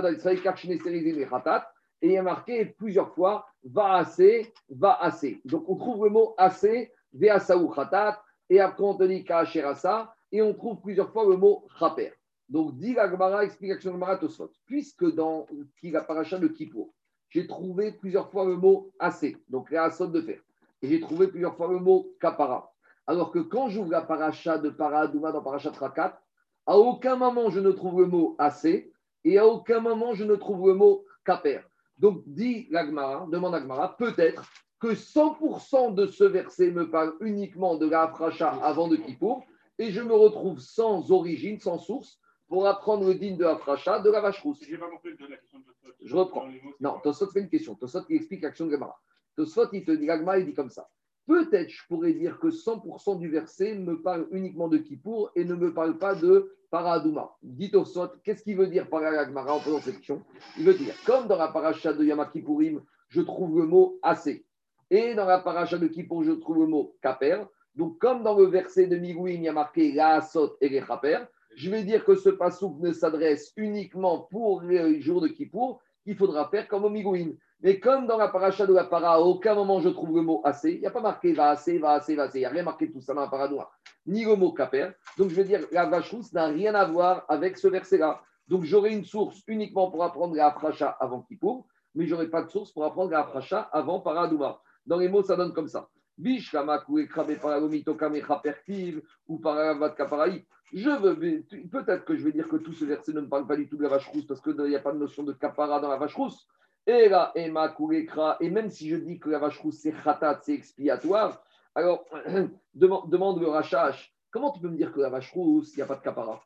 Et il y a marqué plusieurs fois Va assez, va assez. Donc on trouve le mot assez, Veasaou Khatat. Et après, on te dit Kacherasa. Et on trouve plusieurs fois le mot Chaper. Donc, dit la Gemara, explication de Tosfot. Puisque dans la paracha de Kippour, j'ai trouvé plusieurs fois le mot assez, donc la de fer et j'ai trouvé plusieurs fois le mot kapara. Alors que quand j'ouvre la paracha de Paradouma dans paracha Trakat, à aucun moment je ne trouve le mot assez et à aucun moment je ne trouve le mot kaper. Donc, dit l'Agmara, demande l'Agmara, peut-être que 100% de ce verset me parle uniquement de la Afracha avant de Kippour et je me retrouve sans origine, sans source pour apprendre le digne de Afracha de la vache rousse. Je reprends. Non, Tosot fait une question. Tosot qui explique l'action de Gamara. Tosfot, il te dit, il dit comme ça. Peut-être je pourrais dire que 100% du verset me parle uniquement de Kippour et ne me parle pas de Paradouma. Dit Tosfot, qu'est-ce qu'il veut dire par Gagmara en posant cette question? Il veut dire, comme dans la paracha de Yama Kippourim, je trouve le mot assez. Et dans la paracha de Kippour, je trouve le mot kaper. Donc, comme dans le verset de Migouim, il y a marqué la asot et les chaper, je vais dire que ce pasouk ne s'adresse uniquement pour les jours de Kippour, qu'il faudra faire comme au Migouim. Mais comme dans la paracha de la para, à aucun moment je trouve le mot assez, il n'y a pas marqué va assez, va assez, va assez, il n'y a rien marqué tout ça dans la paradoie, ni le mot kaper. Donc je veux dire, la vache n'a rien à voir avec ce verset-là. Donc j'aurai une source uniquement pour apprendre la paracha avant Kippour, mais je n'aurai pas de source pour apprendre la paracha avant Paradouma. Dans les mots, ça donne comme ça. Je veux, peut-être que je vais dire que tout ce verset ne me parle pas du tout de la vache rousse parce qu'il n'y a pas de notion de kapara dans la vache rousse. Et là, et même si je dis que la vache rousse c'est khatat, c'est expiatoire, alors *clears throat* demande, le rachash, comment tu peux me dire que la vache rousse, il n'y a pas de kapara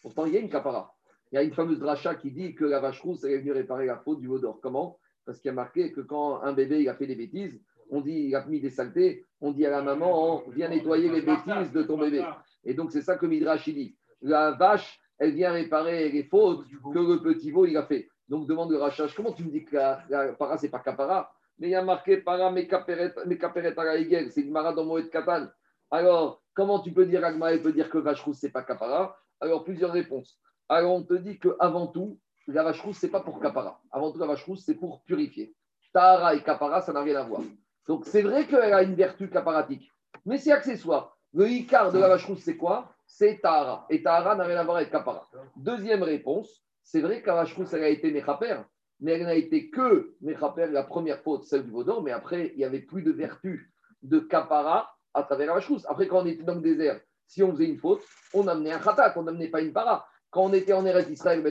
Pourtant, il y a une kapara. Il y a une fameuse dracha qui dit que la vache rousse, elle est venue réparer la faute du veau d'or. Comment? Parce qu'il y a marqué que quand un bébé il a fait des bêtises, on dit il a mis des saletés, on dit à la maman viens nettoyer les bêtises de ton bébé. Et donc c'est ça que Midrash dit. La vache, elle vient réparer les fautes que le petit veau il a fait. Donc demande le rachage, comment tu me dis que la, para c'est pas capara Mais il y a marqué para mes caperet à la c'est une mara dans Moed Katan. Alors comment tu peux dire Agma peut dire que vache rousse c'est pas capara Alors plusieurs réponses. Alors on te dit que avant tout la vache rousse c'est pas pour capara. Avant tout la vache rousse c'est pour purifier. Tahara et capara ça n'a rien à voir. Donc c'est vrai qu'elle a une vertu caparatique, mais c'est accessoire. Le Icar de la vache rousse, c'est quoi? C'est Tahara. Et Tahara n'a rien à voir avec Kapara. Deuxième réponse, c'est vrai rousse, elle a été Mechaper, mais elle n'a été que Mechaper, la première faute, celle du Vaudor, mais après, il n'y avait plus de vertu de Kapara à travers rousse. Après, quand on était dans le désert, si on faisait une faute, on amenait un khatat, on n'amenait pas une para. Quand on était en Eretz Israël,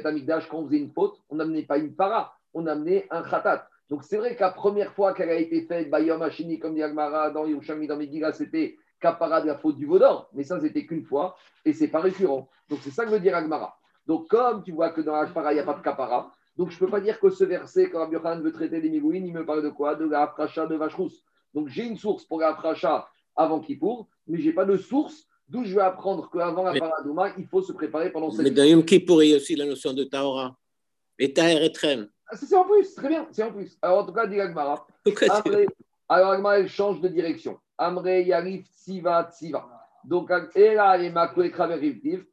quand on faisait une faute, on n'amenait pas une para, on amenait un khatat. Donc c'est vrai que la première fois qu'elle a été faite, Bayom Hashini, comme dit Agmara, dans Yerushalmi, dans Megillah, c'était capara de la faute du Vaudor. Mais ça, c'était qu'une fois et c'est pas récurrent. Donc c'est ça que veut dire Agmara. Donc comme tu vois que dans Agmara, il n'y a pas de capara, donc je ne peux pas dire que ce verset, quand Rabbi veut traiter des Migouines, il me parle de quoi? De la de vache rousse. Donc j'ai une source pour la avant Kippour, mais je n'ai pas de source d'où je vais apprendre qu'avant la paradouma, il faut se préparer pendant cette Mais dans Yom Kippour, il y a aussi la notion de Taora. Et Taher et Trem. Ah, c'est en plus, très bien, c'est en plus. Alors, en tout cas, dit Agmara. Alors, Agmara, elle change de direction. Amre Yarif Tsiva Tsiva. Donc. Amre,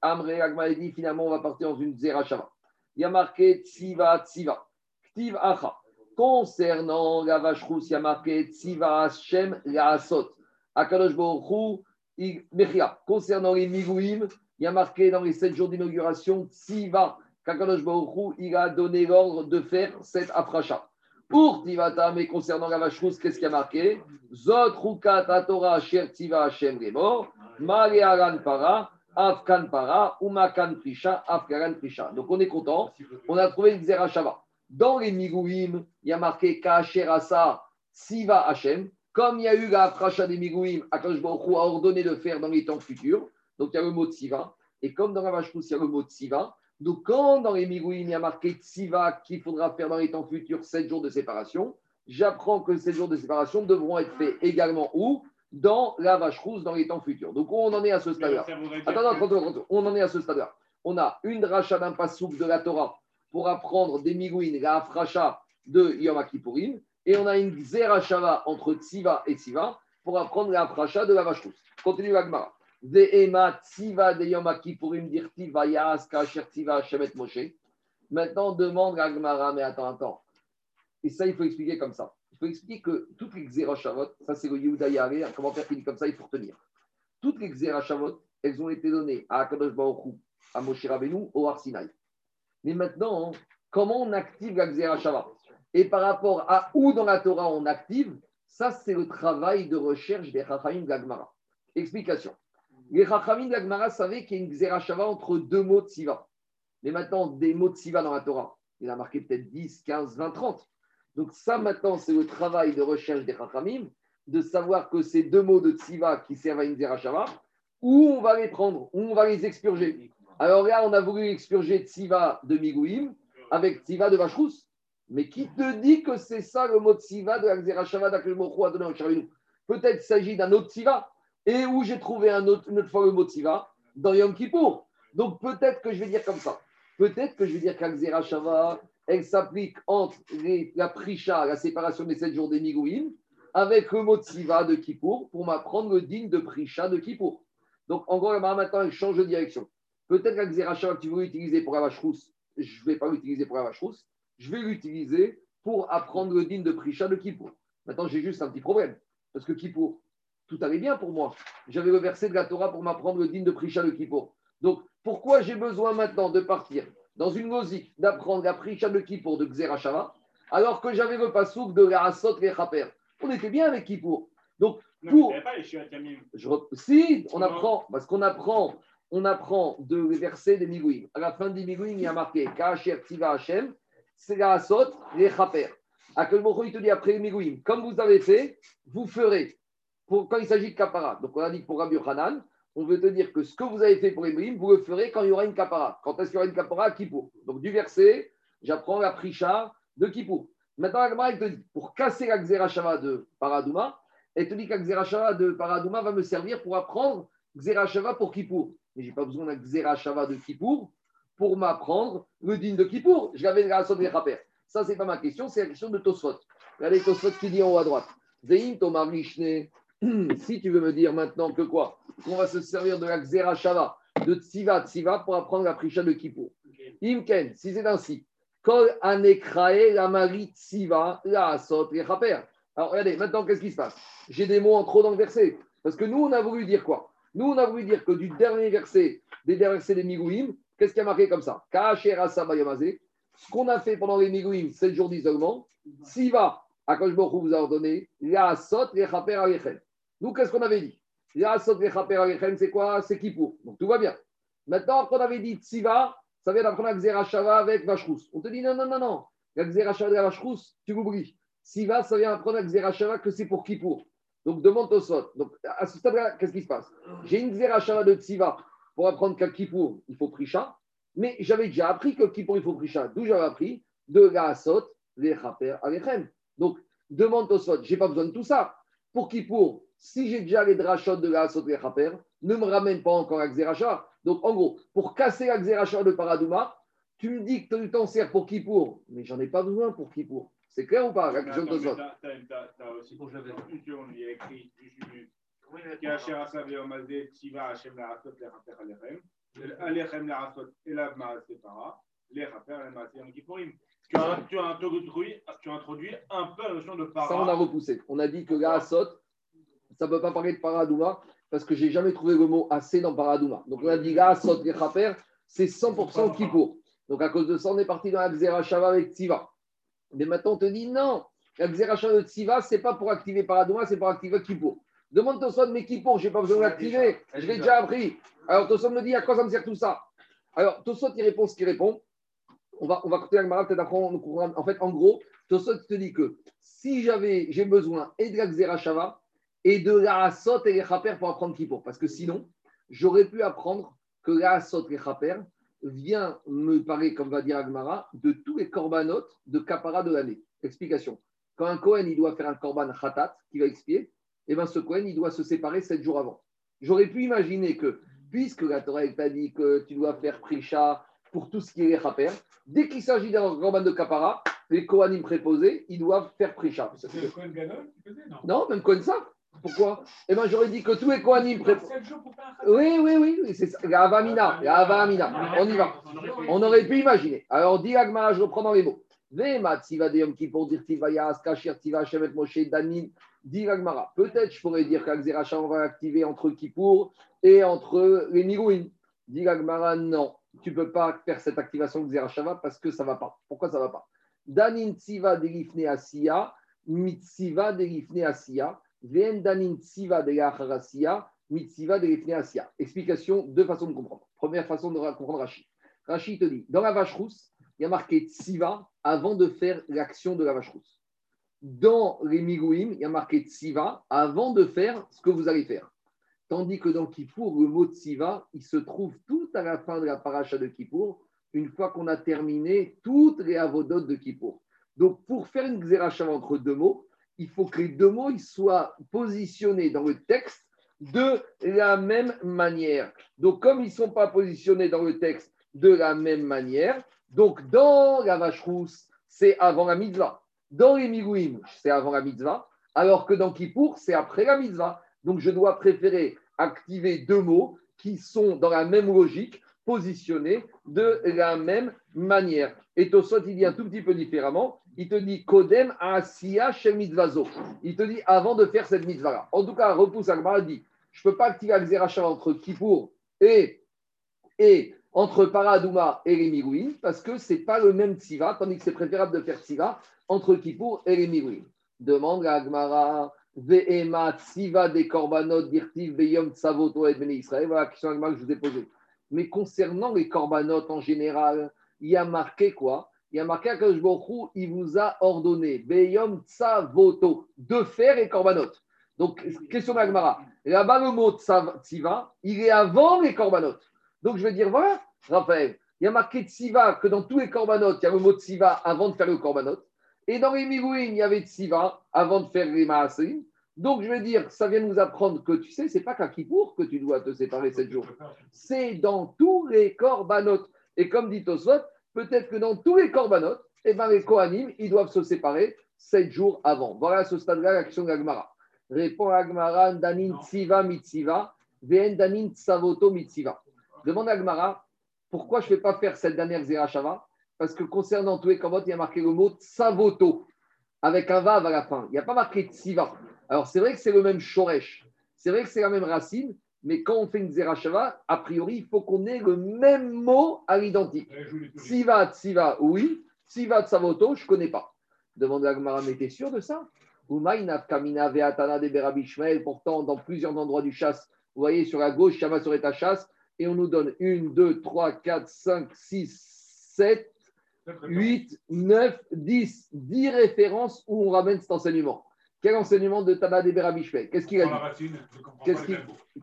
Agmara dit finalement, on va partir dans une Zerachava. Il y a marqué Tsiva Tsiva. Ktiv Acha. Concernant la vache rousse, il y a marqué Tsiva Hashem Asot. Akadosh Baruch Mechia. Concernant les Migouim, il y a marqué dans les sept jours d'inauguration Tsiva Baruch il a donné l'ordre de faire cette afracha. Pour Tivata, mais concernant la vache rousse, qu'est-ce qui a marqué? Zot Rukat Torah Sher Tiva Hashem Remor, Para, Afkan Para, Umakan Prisha, Afkaran Prisha. Donc on est content, on a trouvé une Zerachava. Dans les Migouim, il y a marqué Kacher Asa Siva Hashem. Comme il y a eu la afracha des Migouim, Baruch a ordonné de faire dans les temps futurs. Donc il y a le mot de Siva. Et comme dans la vache rousse, il y a le mot de Siva, donc, quand dans les Migouim, il y a marqué Tsiva qu'il faudra faire dans les temps futurs 7 jours de séparation, j'apprends que ces jours de séparation devront être faits également où? Dans la vache rousse dans les temps futurs. Donc, on en est à ce stade-là. Attends, attends, on en est à ce stade-là. On a une dracha d'un de la Torah pour apprendre des Migouin, la afracha de Yom Kippourim, et on a une Zerachava entre Tsiva et Tsiva pour apprendre la afracha de la vache rousse. Continue l'Agmara. Maintenant, demande à Gmara, mais attends, attends. Et ça, il faut expliquer comme ça. Faut expliquer que toutes les Xerashavot, ça c'est le Yehuda Yare, un commentaire qui dit comme ça, il faut retenir. Toutes les Xerashavot, elles ont été données à Akadosh Baruch à Moshe Rabbeinu, au Arsinaï. Mais maintenant, comment on active la Xerashava Et par rapport à où dans la Torah on active, ça c'est le travail de recherche des Chachamim de Explication. Les Chachamim de l'Agmara savaient qu'il y a une Xerashava entre deux mots de Siva. Mais maintenant, des mots de Siva dans la Torah, il a marqué peut-être 10, 15, 20, 30. Donc ça, maintenant, c'est le travail de recherche des Chachamim, de savoir que ces deux mots de Tsiva qui servent à une Zerachava, où on va les prendre, où on va les expurger. Alors là, on a voulu expurger Tsiva de Migouim avec Tsiva de Vachrous. Mais qui te dit que c'est ça le mot de Tsiva de la Xerashava d'Akelmochou à donner Peut-être qu'il s'agit d'un autre Tsiva et où j'ai trouvé un autre, une autre mot dans Yom Kippour. Donc peut-être que je vais dire comme ça. Peut-être que je vais dire qu'Akzera Shava, elle s'applique entre la Prisha, la séparation des sept jours des Migouim, avec le mot Tsiva de Kippour pour m'apprendre le digne de Prisha de Kippour. Donc, en gros, maintenant, il change de direction. Peut-être Xerachava que tu veux utiliser pour la vache rousse, je ne vais pas l'utiliser pour la vache rousse, je vais l'utiliser pour apprendre le digne de Prisha de Kippour. Maintenant, j'ai juste un petit problème. Parce que Kippour, tout allait bien pour moi. J'avais le de la Torah pour m'apprendre le digne de Prisha de Kippour. Donc, pourquoi j'ai besoin maintenant de partir? Dans une logique d'apprendre la Prisha de Kippour de Xerashava, alors que j'avais le pasouk de la Asot et On était bien avec Kippour. Donc, pour. pas les je... Si, on apprend, parce qu'on apprend, on apprend de les versets des Migouim. À la fin des Migouim, il y a marqué Kacher Tiva Hashem, c'est la Asot et Chaper. À quel moment il te dit après les Migouim, comme vous avez fait, vous ferez. Pour, quand il s'agit de Kapara. Donc, on a dit que pour Rabbi Hanan, on veut te dire que ce que vous avez fait pour Ibrahim, vous le ferez quand il y aura une capara. Quand est-ce qu'il y aura une capara À Kippour. Donc du verset, j'apprends la prisha de Kippour. Maintenant, la te dit, pour casser la Xerashava de Paradouma, elle te dit que Xerashava de Paradouma va me servir pour apprendre Xerashava pour Kippour. Mais je n'ai pas besoin la Xerashava de Kippour pour m'apprendre le digne de Kippour. Je l'avais grâce au Ça, ce n'est pas ma question, c'est la question de Tosfot. Regardez Tosfot qui dit en haut à droite. Zein Tomar *clears throat* si tu veux me dire maintenant que quoi? Qu'on va se servir de la Xera de Tsiva Tsiva pour apprendre la Prisha de Kippour. Imken, si c'est ainsi, Kol Anekrae la Marie Tsiva la Asot Alors regardez, maintenant qu'est-ce qui se passe? J'ai des mots en trop dans le verset. Parce que nous, on a voulu dire quoi? Nous, on a voulu dire que du dernier verset, des derniers versets des Migouim, qu'est-ce qui a marqué comme ça? Ce qu'on a fait pendant les Migouim, 7 jours d'isolement, Tsiva, Akash vous a ordonné, la Asot Alechem. Nous, qu'est-ce qu'on avait dit c'est quoi C'est Kippour. Donc tout va bien. Maintenant, quand on avait dit Tsiva, ça vient d'apprendre Xerashava avec Vachrous. On te dit non, non, non, non. La Xerashava de la Vachrous, tu l'oublies. Siva, ça vient d'apprendre Xerashava que c'est pour Kippour. Donc demande au sot. Donc à ce stade-là, qu'est-ce qui se passe? J'ai une Xerashava de Tsiva pour apprendre qu'à Kippour, il faut Prisha. Mais j'avais déjà appris que Kippour, il faut Prisha. D'où j'avais appris? De la Asot, les Chaper. Donc demande au sot. Je n'ai pas besoin de tout ça. Pour Kippour, si j'ai déjà les drachot de la Asot Raper, ne me ramène pas encore à Xeracha. Donc, en gros, pour casser la Xeracha de Paradouma, tu me dis que tu t'en sers pour qui pour Mais j'en ai pas besoin pour qui pour. C'est clair ou pas la question de Tu as aussi pour on y a écrit. Tu as, tu, as introduit, tu as introduit un peu la notion de para. Ça, on a repoussé. On a dit que la Asot, ça ne peut pas parler de paradouma parce que j'ai jamais trouvé le mot assez dans paradouma. Donc on a dit là, sot c'est 100% Kippour. Donc à cause de ça, on est parti dans la Xerashava avec Tiva. Mais maintenant, on te dit non, de Tiva, ce n'est pas pour activer paradouma, c'est pour activer Kippour. Demande Tosson, mais Kippour, je n'ai pas besoin de l'activer, je l'ai déjà appris. Alors Tosson me dit à quoi ça me sert tout ça? Alors Tosson, il répond ce qu'il répond. On va, on va la Gemara peut-être après. En fait, en gros, Tosson te dit que si j'avais, j'ai besoin et de la Xerashava, et de la Asot et les Chaper pour apprendre Kippour. Parce que sinon, j'aurais pu apprendre que la Asot et les Chaper vient me parler, comme va dire Agmara, de tous les corbanotes de Kapara de l'année. Explication. Quand un Kohen il doit faire un korban khatat qui va expier, et eh bien ce Kohen il doit se séparer sept jours avant. J'aurais pu imaginer que, puisque la Torah t'a dit que tu dois faire Prisha pour tout ce qui est les Chaper, dès qu'il s'agit d'un korban de Kapara, les Kohanim préposés, ils doivent faire Prisha. C'est le Kohen Gadol non? Non, même Kohen ça. Pourquoi? Eh bien, j'aurais dit que tous les Kohanim. Oui, oui, oui, c'est ça. Avamina, Avamina. On y va. On aurait pu imaginer. Alors, dit Agmara, je reprends dans les mots. pour dire Tivayas, Kashir, Tiva, Shemet, Moshe, Danin, dit Agmara. Peut-être je pourrais dire qu'Axeracha, on va activer entre Kippour et entre les Mirouin. Dit Agmara, non. Tu ne peux pas faire cette activation de Xerashava parce que ça ne va pas. Pourquoi ça ne va pas? Danin Tiva delifne Asiya, Mitsiva delifne Asiya. Explication, deux façons de comprendre. Première façon de comprendre Rachid. Rachid te dit, dans la vache rousse, il y a marqué Tsiva avant de faire l'action de la vache rousse. Dans les Migouim, il y a marqué Tsiva avant de faire ce que vous allez faire. Tandis que dans Kippour, le mot Tsiva, il se trouve tout à la fin de la paracha de Kippour, une fois qu'on a terminé toutes les avodotes de Kippour. Donc, pour faire une xéracha entre deux mots, il faut que les deux mots soient positionnés dans le texte de la même manière. Donc, comme ils ne sont pas positionnés dans le texte de la même manière, donc dans la vache rousse, c'est avant la mitzvah. Dans les migouim, c'est avant la mitzvah. Alors que dans Kippour, c'est après la mitzvah. Donc je dois préférer activer deux mots qui sont dans la même logique, positionnés de la même manière. Et Tosot, il dit un tout petit peu différemment. Il te dit Kodem Asiya Mitzvazo. Il te dit avant de faire cette mitzvah-là. En tout cas, repousse Agmara dit je ne peux pas activer la entre Kippour et, et entre Paradouma et les parce que ce n'est pas le même Tziva, tandis que c'est préférable de faire Tziva entre Kippour et les. Demande à Agmara, Ve'ema Tziva des Korbanot, Dirtiv, Beyom, Tsavoto et Bene Israël. Voilà la question que je vous ai posée. Mais concernant les Korbanot en général, il y a marqué quoi? Il y a marqué que il vous a ordonné, Beyom, Tsavoto, de faire les Korbanot. Donc, question d'Agmara. Là-bas, le mot Tziva, il est avant les Korbanot. Donc, je vais dire, voilà, Raphaël, il y a marqué Tsiva que dans tous les korbanot, il y a le mot Tsiva avant de faire le korbanot. Et dans les Migouin, il y avait Tsiva avant de faire les Maasim. Donc, je vais dire, ça vient nous apprendre que tu sais, c'est pas qu'à Kippour que tu dois te séparer sept jours. C'est dans tous les korbanot. Et comme dit Tosot, peut-être que dans tous les korbanot, eh ben, les Kohanim, ils doivent se séparer sept jours avant. Voilà à ce stade-là la question de l'Agmara. Répond Agmara, Danin Tsiva Mitsiva, Ven Danin Tsavoto Mitsiva. Demande à Agmara, pourquoi je ne vais pas faire cette dernière Zerachava Parce que concernant tous les Kavot, il y a marqué le mot Tsavoto, avec un Vav à la fin. Il n'y a pas marqué Tsiva. Alors c'est vrai que c'est le même Shoresh, c'est vrai que c'est la même racine, mais quand on fait une Zerachava, a priori, il faut qu'on ait le même mot à l'identique. Tsiva, Tsiva, oui. Tsiva, Tsavoto, je ne connais pas. Demande à Agmara, mais t'es sûr de ça? Pourtant, dans plusieurs endroits du chasse, vous voyez sur la gauche, Shama serait ta chasse, et on nous donne 1, 2, 3, 4, 5, 6, 7, 8, 9, 10, 10 références où on ramène cet enseignement. Quel enseignement de Tana de Berabishmel Qu'est-ce qu'il a dit? Qu'est-ce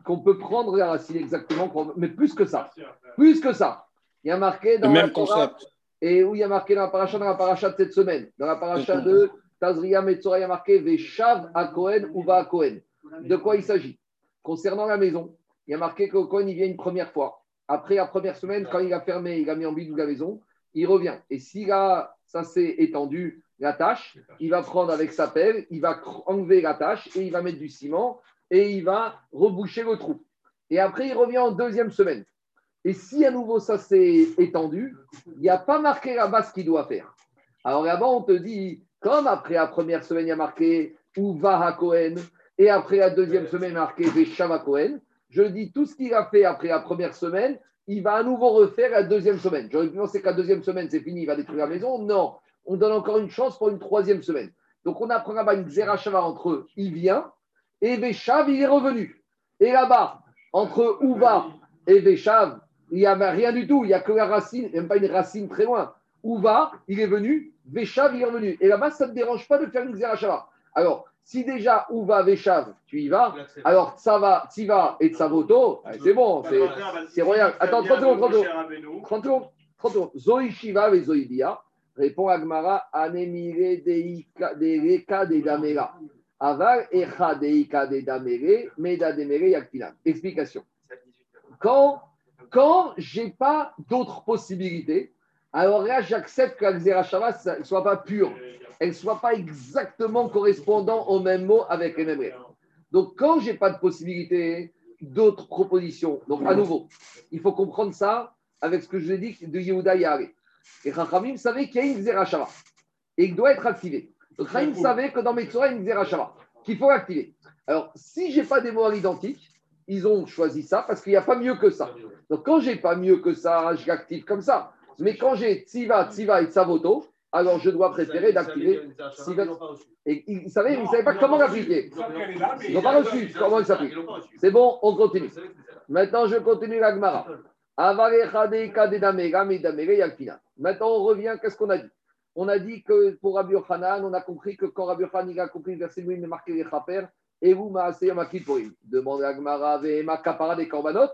qu'on peut prendre la racine exactement, mais plus que ça. Plus que ça. Il y a marqué dans le même concept. Et où il y a marqué dans la paracha, dans la paracha de cette semaine, dans la paracha de Tazria Metzora, il y a marqué Veshav à Cohen ou va à Cohen. De quoi il s'agit? Concernant la maison, il y a marqué que quand il vient une première fois, après la première semaine, quand il a fermé, il a mis en bidou la maison, il revient. Et si là, ça s'est étendu, la tâche, il va prendre avec sa pelle, il va enlever la tâche et il va mettre du ciment et il va reboucher le trou. Et après, il revient en deuxième semaine. Et si à nouveau ça s'est étendu, il n'y a pas marqué là-bas ce qu'il doit faire. Alors là-bas, on te dit, comme après la première semaine, il y a marqué Uva à Cohen, et après la deuxième semaine, il y a marqué Veshava Cohen, je dis tout ce qu'il a fait après la première semaine, il va à nouveau refaire la deuxième semaine. J'aurais pu penser qu'à la deuxième semaine, c'est fini, il va détruire la maison. Non, on donne encore une chance pour une troisième semaine. Donc on apprend là-bas une Zerachava entre eux, il vient, et Veshav, il est revenu. Et là-bas, entre Ouva et Veshav, il n'y a rien du tout, il n'y a que la racine, même pas une racine très loin. Ouva, il est venu, Veshav, il est revenu. Et là-bas, ça ne dérange pas de faire une Zerachava. Alors, si déjà Ouva Veshav, tu y vas, alors Tsava, Tsiva et Tsavoto, c'est bon, c'est royal. Attends, 30 secondes, 30 secondes. 30 secondes, 30 secondes. Zoï Shiva et Zoï Bia, répond Agmara, Anemire de Reka de Damera. Aval Echa Deika de Damere, Meda Demere Yaktina. Explication. Quand, quand je n'ai pas d'autres possibilités, alors là, j'accepte que la Xerashava ne soit pas pure elle ne soit pas exactement correspondant au même mot avec les mêmes règles. Donc, quand je n'ai pas de possibilité d'autres propositions, donc à nouveau, il faut comprendre ça avec ce que je vous ai dit de Yehuda Yahvé. Et Rachamim savait qu'il y a une Zerachava et il doit être activé. Donc, Rachamim savait que dans Metzora, il y a une Zerachava qu'il faut activer. Alors, si je n'ai pas des mots identiques, ils ont choisi ça parce qu'il n'y a pas mieux que ça. Donc, quand j'ai pas mieux que ça, je l'active comme ça. Mais quand j'ai Tziva, Tziva et Tsavoto, alors je dois préférer d'activer. Et ils savaient, ils ne savaient pas comment l'appliquer. Ils n'ont pas reçu comment il s'applique. C'est bon, on continue. Maintenant, je continue la Gemara. Maintenant, on revient, qu'est-ce qu'on a dit? On a dit que pour Rabbi Yochanan, on a compris que quand Rabbi Yochanan a compris le verset il a marqué les chaper, et vous, Yamakiporim. Demande à Gemara, ma kapara des korbanot?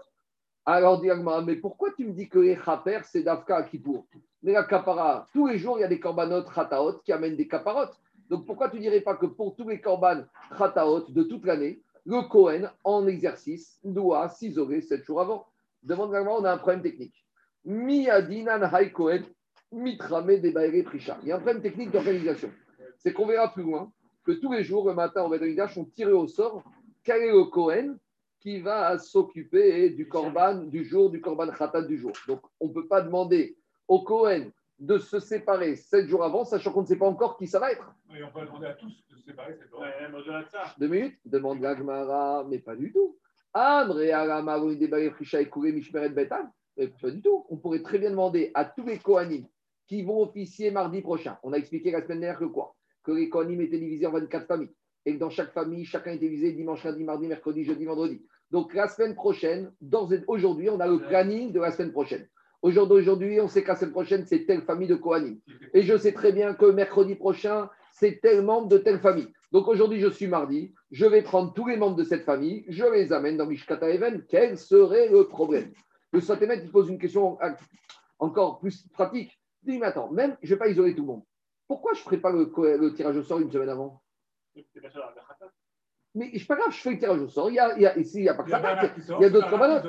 Alors, dit Agmara, mais pourquoi tu me dis que les chaper, c'est d'Afka à mais la kapara, tous les jours, il y a des korbanot khataot qui amènent des kaparot. Donc pourquoi tu dirais pas que pour tous les korban khataot de toute l'année, le Kohen, en exercice, doit s'isoler sept jours avant? Demande on a un problème technique. Miadinan hay Kohen, mitrame des prisha. Il y a un problème technique d'organisation. C'est qu'on verra plus loin que tous les jours, le matin, au Betamigdash, on tirait au sort quel est le Kohen qui va s'occuper du Korban du jour, du Korban Khatat du jour. Donc, on ne peut pas demander au Kohen de se séparer sept jours avant, sachant qu'on ne sait pas encore qui ça va être. Oui, on peut demander à tous de se séparer sept jours avant. Deux minutes, demande Gagmara, mais pas du tout. Pas du tout. On pourrait très bien demander à tous les Kohanim qui vont officier mardi prochain. On a expliqué la semaine dernière que quoi? Que les Kohanim étaient divisés en 24 familles. Et que dans chaque famille, chacun était divisé dimanche, lundi, mardi, mercredi, jeudi, vendredi. Donc la semaine prochaine, aujourd'hui, on a le planning de la semaine prochaine. Aujourd'hui, on sait que la semaine prochaine, c'est telle famille de Kohanim. Et je sais très bien que mercredi prochain, c'est tel membre de telle famille. Donc aujourd'hui, je suis mardi, je vais prendre tous les membres de cette famille, je les amène dans Mishkata Even. Quel serait le problème Le Satémet, il pose une question encore plus pratique. Il dit, mais attends, même, je ne vais pas isoler tout le monde. Pourquoi je ne ferai pas le, tirage au sort une semaine avant mais c'est pas grave, je fais le tirage au sort. Il y a, il y a ici, il n'y a pas que ça. Il y a d'autres commandants.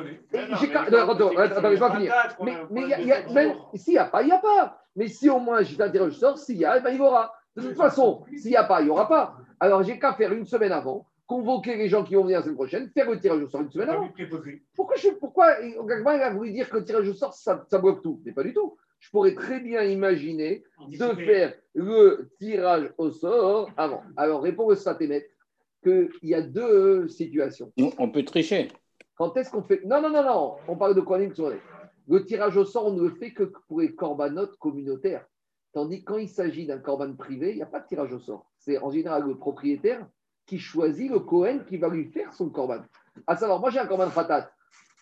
Attends, laisse-moi finir. Mais, mais il y a, même, s'il n'y a pas, il n'y a pas. Mais si au moins j'ai un tirage au sort, s'il y a, eh ben, il y aura. De toute façon, s'il n'y a pas, il n'y aura pas. Alors, j'ai qu'à faire une semaine avant, convoquer les gens qui vont venir la semaine prochaine, faire le tirage au sort une semaine avant. Pourquoi, je, pourquoi il a voulu dire que le tirage au sort, ça, ça bloque tout Mais pas du tout. Je pourrais très bien imaginer de faire le tirage au sort avant. Alors, répond le Satémet qu'il y a deux situations. On peut tricher. Quand est-ce qu'on fait. Non, non, non, non, on parle de quoi Le tirage au sort, on ne le fait que pour les corbanotes communautaires. Tandis que quand il s'agit d'un corban privé, il n'y a pas de tirage au sort. C'est en général le propriétaire qui choisit le Cohen qui va lui faire son corban. À savoir, moi j'ai un corban fatat.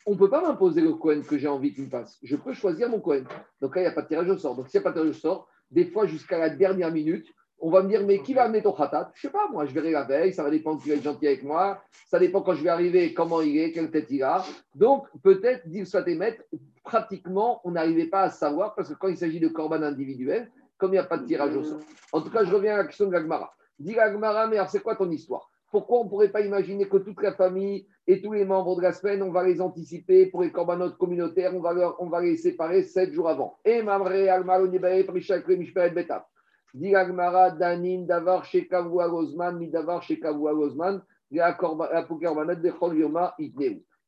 On ne peut pas m'imposer le Cohen que j'ai envie qu'il me fasse. Je peux choisir mon Cohen. Donc là, il n'y a pas de tirage au sort. Donc s'il n'y a pas de tirage au sort, des fois jusqu'à la dernière minute, on va me dire, mais qui va amener ton khatat Je ne sais pas, moi, je verrai la veille, ça va dépendre qui va être gentil avec moi, ça dépend quand je vais arriver, comment il est, quelle tête il a. Donc, peut-être, dire soit émettre, pratiquement, on n'arrivait pas à savoir, parce que quand il s'agit de corban individuel, comme il n'y a pas de tirage au sort. En tout cas, je reviens à la question de l'Agmara. Dis l'Agmara, mais alors c'est quoi ton histoire? Pourquoi on ne pourrait pas imaginer que toute la famille et tous les membres de la semaine, on va les anticiper pour les corbanotes communautaires, on va, on va les séparer sept jours avant? Et Mamre, Almaro, Prisha, Betap. Diragmara, Danin, Davar, Shekavua, Rosman, Midavar, Shekavua, Rosman,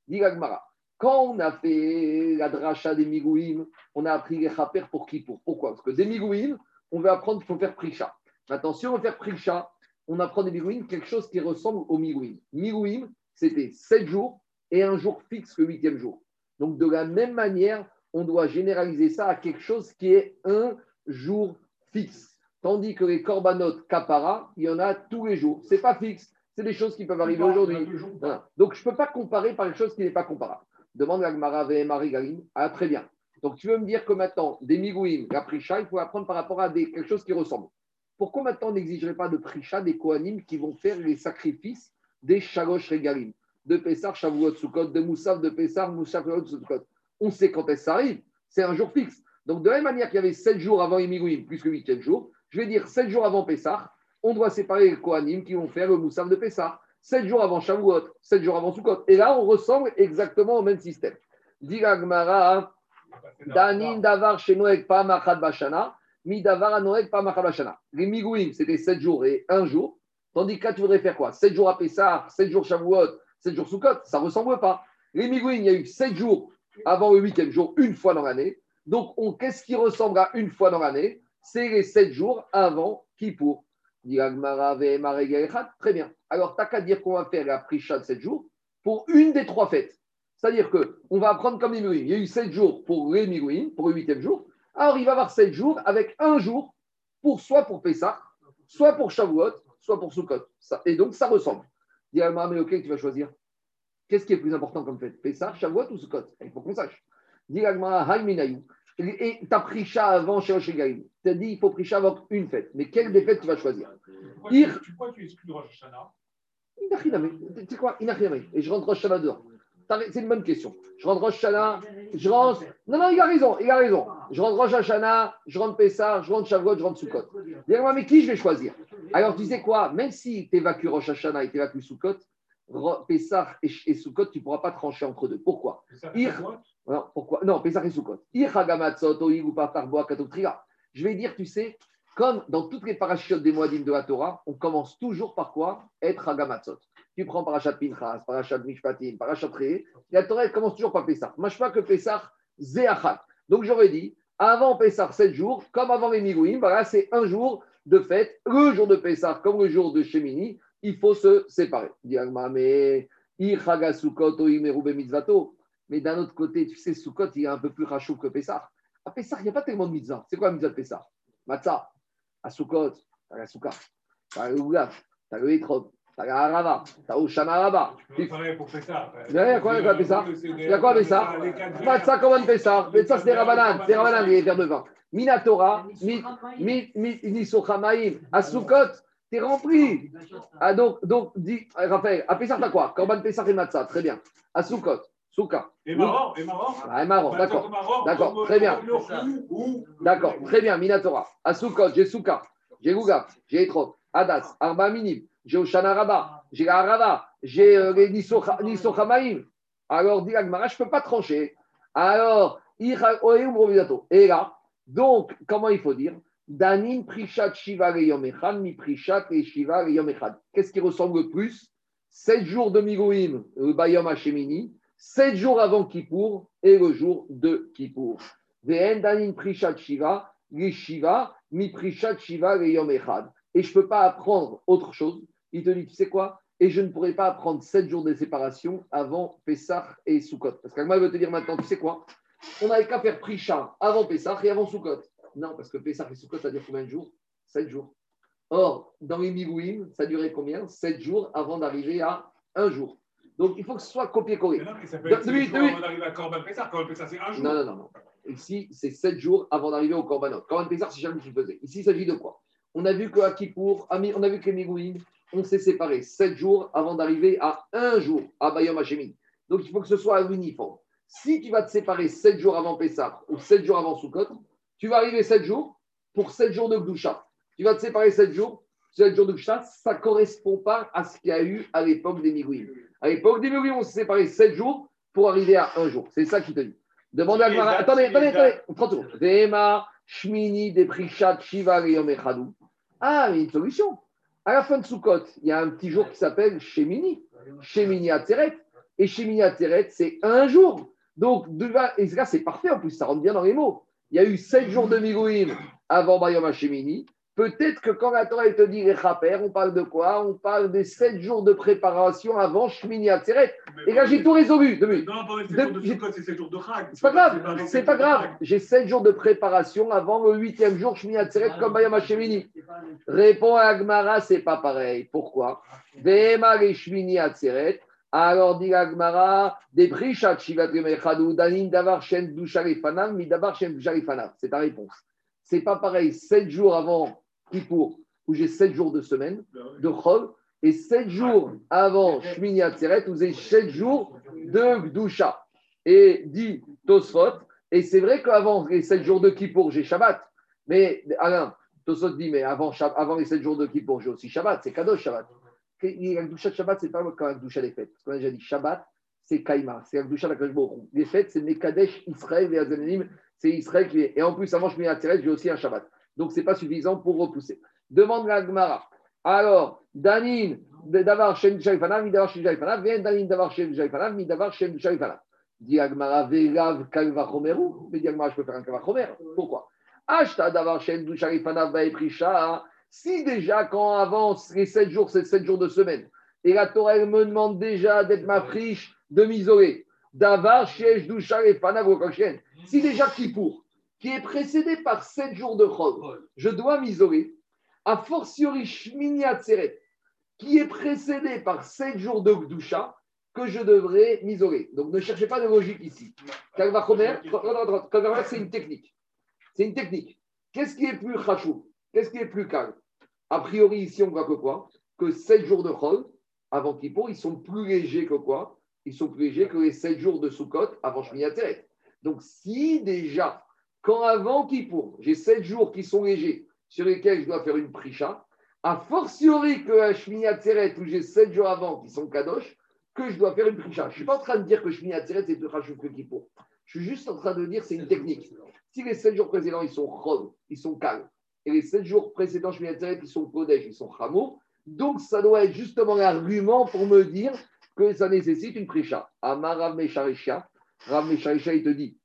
Diragmara. Quand on a fait la dracha des migouim, on a appris les chaper pour qui pour Pourquoi? Parce que des migouim, on veut apprendre qu'il faut faire prisha. Maintenant, si on veut faire prisha, on apprend des migouim quelque chose qui ressemble aux migouim. Migouim, c'était sept jours et un jour fixe le huitième jour. Donc, de la même manière, on doit généraliser ça à quelque chose qui est un jour fixe. Tandis que les corbanotes kapara, il y en a tous les jours. Ce n'est pas fixe. C'est des choses qui peuvent arriver aujourd'hui. Donc, je ne peux pas comparer par quelque chose qui n'est pas comparable. Demande à Gmara Marie Galim. Ah, très bien. Donc, tu veux me dire que maintenant, des migouim, la prisha, il faut apprendre par rapport à des, quelque chose qui ressemble. Pourquoi maintenant on n'exigerait pas de prisha des kohanim qui vont faire les sacrifices des shalosh regalim, de Pessar, Shavuot, Sukkot, de Moussaf, de Pessar, Moussaf, Sukkot On sait quand est-ce que ça arrive. C'est un jour fixe. Donc, de la même manière qu'il y avait sept jours avant les migouim, plus le huitième jour, je vais dire 7 jours avant Pessah, on doit séparer les Kohanim qui vont faire le Moussaf de Pessah. 7 jours avant Shavuot, 7 jours avant Sukkot. Et là, on ressemble exactement au même système. Gmara, Danin Davar Shenoek Pa Bashana, Mi Davar Anoek Pa Bashana. Les Migouim, c'était 7 jours et 1 jour. Tandis que là, tu voudrais faire quoi? 7 jours à Pessah, 7 jours Shavuot, 7 jours Sukkot, ça ne ressemble pas. Les Migouim, il y a eu 7 jours avant le 8e jour, une fois dans l'année. Donc, qu'est-ce qui ressemble à une fois dans l'année? C'est les sept jours avant Kippour. Très bien. Alors, t'as qu'à dire qu'on va faire la prisha de sept jours pour une des trois fêtes. C'est-à-dire qu'on va apprendre comme les. Il y a eu sept jours pour les pour le huitième jour. Alors, il va y avoir sept jours avec un jour pour soit pour Pessah, soit pour Shavuot, soit pour Sukkot. et donc, ça ressemble. Dis mais ok, tu vas choisir. Qu'est-ce qui est plus important comme fête? Pessah, Shavuot ou Sukkot? Il faut qu'on sache. Et tu as pris chat avant chez Oshigaïm. Tu as dit il faut pris chat avant une fête. Mais quelle des fêtes tu vas choisir Pourquoi, Ir... tu, pourquoi tu exclus Rosh Hashanah? Tu sais quoi? Et je rentre Rosh Hashanah dehors. C'est une bonne question. Je rentre Rosh Hashanah, je rentre. Non, non, il a raison, il a raison. Je rentre Rosh Hashanah, je rentre Pessah, je rentre Shavuot, je rentre Sukkot. Dis-moi, mais qui je vais choisir? Alors, tu sais quoi? Même si tu évacues Rosh Hashanah et tu évacues Sukkot, Pessah et, et Sukkot, tu ne pourras pas trancher entre deux. Pourquoi? Non, pourquoi? Non, Pesach et Sukkot. Je vais dire, tu sais, comme dans toutes les parachutes des Moadim de la Torah, on commence toujours par quoi? Être Hagamatzot. Tu prends parachat Pinchas, parachat Mishpatim, parachat Ré, la Torah elle commence toujours par Pessah. Je pas que Pessah, Zéachat. Donc j'aurais dit, avant Pessah, 7 jours, comme avant les Migouim, c'est un jour de fête. Le jour de Pessah, comme le jour de Shemini, il faut se séparer. mais mais d'un autre côté, tu sais, Sukkot, il est un peu plus rachou que Pessah. À Pessah, il n'y a pas tellement de mitzvah. C'est quoi la mitzvah de Pessah? Matzah. À Sukkot, tu as la Sukkah, tu as le Ougaf, tu as le Etrog, tu as la Harava, tu as le Shamaraba. Tu peux pour Pessah. Il y a quoi avec Pessah? Il y a quoi avec Pessah Matzah, comment Pessah? Pessah, c'est des Rabanan. C'est Rabanan, les verres de vin. Minatora, Nisochamaim, à Sukkot, t'es rempli. Ah, donc, donc, dis, Raphaël, à Pessah, t'as quoi? Korban Pessah et Matzah, très bien. À Sukkot, Souka. Et marrant, et. Ah, et marrant, d'accord. D'accord, très bien. D'accord, très bien, Minatora. À Soukot, j'ai Souka, j'ai Gouga, j'ai Etrog, Adas, Arba Minim, j'ai Oshana Rabba, j'ai Arava, j'ai euh, Nisochamaim. Alors, dit Agmara, je ne peux pas trancher. Alors, et là, donc, comment il faut dire? Danin Prishat Shiva Yomechad, mi Prishat et Shiva Yomechad. Qu'est-ce qui ressemble le plus? Sept jours de Migoïm, le Bayom Hashemini, sept jours avant Kippour et le jour de Kippour. Et je ne peux pas apprendre autre chose. Il te dit, tu sais quoi? Et je ne pourrais pas apprendre sept jours de séparation avant Pessah et Sukkot. Parce qu'Agma veut te dire maintenant, tu sais quoi? On n'avait qu'à faire Prisha avant Pessah et avant Sukkot. Non, parce que Pessah et Sukkot, ça dure combien de jours? Sept jours. Or, dans les Migouim, ça durait combien? Sept jours avant d'arriver à un jour. Donc, il faut que ce soit copié-collé. Non, mais ça peut être avant d'arriver à Corban Pessah. Corban Pessah, c'est un jour. Non, non, non. non. Ici, c'est 7 jours avant d'arriver au Corbanot. Corban Pessah, c'est jamais ce qu'il faisait. Ici, il s'agit de quoi? On a vu qu'à Kippour, on a vu que les Migouïm, on s'est séparés 7 jours avant d'arriver à un jour à Bayom Hashemim. Donc, il faut que ce soit à l'uniforme. Si tu vas te séparer 7 jours avant Pessah ou 7 jours avant Sukkot, tu vas arriver 7 jours pour 7 jours de Gdusha. Tu vas te séparer 7 jours, 7 jours de Gdusha, ça ne correspond pas à ce qu'il y a eu à l'époque des Migouïm. À l'époque des on s'est séparé 7 jours pour arriver à un jour. C'est ça qui te dit. Demandez à Gmara. Attendez, attendez, attendez. 30 secondes. Vema, Shmini, Deprichat, Shiva, Yom Echadou. Ah, il y a une solution. À la fin de Sukkot, il y a un petit jour qui s'appelle Shemini. Shemini Atzeret. Et Shemini Atzeret, c'est un jour. Donc, et là, c'est parfait. En plus, ça rentre bien dans les mots. Il y a eu 7 jours de Migoïm avant Bayom Shemini. Peut-être que quand la Torah te dit les chaper, on parle de quoi? On parle des sept jours de préparation avant Shmini Atzeret. Et là, j'ai tout résolu. Non, c'est sept jours de Chag. C'est pas grave, c'est pas grave. J'ai sept jours de préparation avant le huitième jour Shmini Atzeret comme Bayam Shemini. Réponds à Agmara, c'est pas pareil. Pourquoi? Vema les Shmini Atzeret. Alors dit Agmara, des prichat danin davar shen dusharifanam, mi davar shen. C'est ta réponse. C'est pas pareil, sept jours avant Kippour, où j'ai 7 jours de semaine de Chol, et 7 jours avant Shmini Atzeret, où j'ai 7 jours de Gdusha. Et dit Tosfot, et c'est vrai qu'avant les 7 jours de Kippour, j'ai Shabbat. Mais Alain, Tosfot dit, mais avant, avant les 7 jours de Kippour, j'ai aussi Shabbat, c'est Kadosh Shabbat. La Gdusha de Shabbat, c'est pas comme la Gdusha des fêtes. Parce qu'on a déjà dit Shabbat, c'est Kaima, c'est la Gdusha de Les fêtes, c'est Mekadesh, Israël et Azanim, c'est Israël qui est. Et en plus, avant Shmini Atzeret, j'ai aussi un Shabbat. Donc, ce n'est pas suffisant pour repousser. Demande la Gemara. Alors, Danin, d'avoir Shem Shaifanav, mi d'avoir Shem Shaifanav, vient Danin d'avoir Shem Shaifanav, mi d'avoir Shem Shaifanav. Dit Agmara, Velav Kalvachomeru. Mais dit Agmara, je peux faire un Kalvachomer. Pourquoi? Ashta d'avoir Shem Shaifanav, Baeprisha. Si déjà, quand avance les 7 jours, c'est 7 jours de semaine, et la Torah me demande déjà d'être ma friche, de m'isoler, d'avoir Shem Shaifanav, si déjà qui pour qui est précédé par sept jours de Chol, je dois m'isoler. A fortiori Shmini Atzeret, qui est précédé par sept jours de Gdusha, que je devrais m'isoler. Donc ne cherchez pas de logique ici. C'est une technique. C'est une technique. Qu'est-ce qui est plus chachou Qu'est-ce qui est plus calme? A priori, ici, on voit que quoi? Que sept jours de Chol, avant Kippour, ils sont plus légers que quoi? Ils sont plus légers que les sept jours de Sukkot avant Shmini. Donc si déjà quand avant Kippour, j'ai sept jours qui sont légers, sur lesquels je dois faire une pricha, a fortiori que à Shmini où j'ai sept jours avant qui sont kadosh, que je dois faire une pricha. Je ne suis pas en train de dire que Shmini Atzeret, c'est plus rachou que Kippour. Je suis juste en train de dire c'est une technique. Si les sept jours précédents, ils sont chod, ils sont calmes, et les sept jours précédents Shmini ils sont Kodesh, ils sont Hamour. Donc, ça doit être justement l'argument pour me dire que ça nécessite une prisha. Amar Rav Mesharisha, Rav Mesharisha, il te dit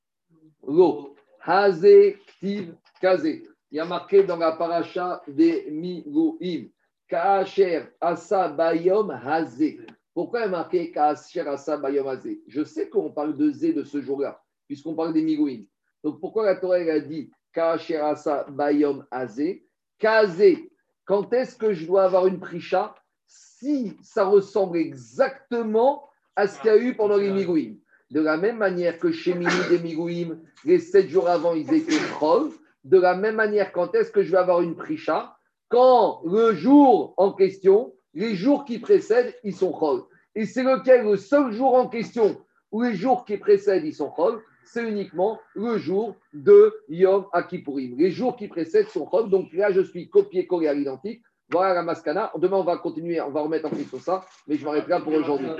Lo, Haze, Ktiv, Kaze. Il y a marqué dans la paracha des Miguim, Kaacher, Asa, Bayom, Haze. Pourquoi il y a marqué Kaacher, Asa, Bayom, Haze Je sais qu'on parle de Zé de ce jour-là, puisqu'on parle des Miguim. Donc, pourquoi la Torah a dit Kaacher, Asa, Bayom, Haze Kaze, quand est-ce que je dois avoir une prisha si ça ressemble exactement à ce qu'il y a eu pendant les. De la même manière que chez Mini des Migouim, les sept jours avant, ils étaient Chol. De la même manière, quand est-ce que je vais avoir une Prisha? Quand le jour en question, les jours qui précèdent, ils sont Chol. Et c'est lequel le seul jour en question où les jours qui précèdent, ils sont Chol? C'est uniquement le jour de Yom Akipurim. Les jours qui précèdent sont Chol. Donc là, je suis copié-collé à l'identique. Voilà la mascana. Demain, on va continuer, on va remettre en question ça, mais je m'arrête là pour aujourd'hui.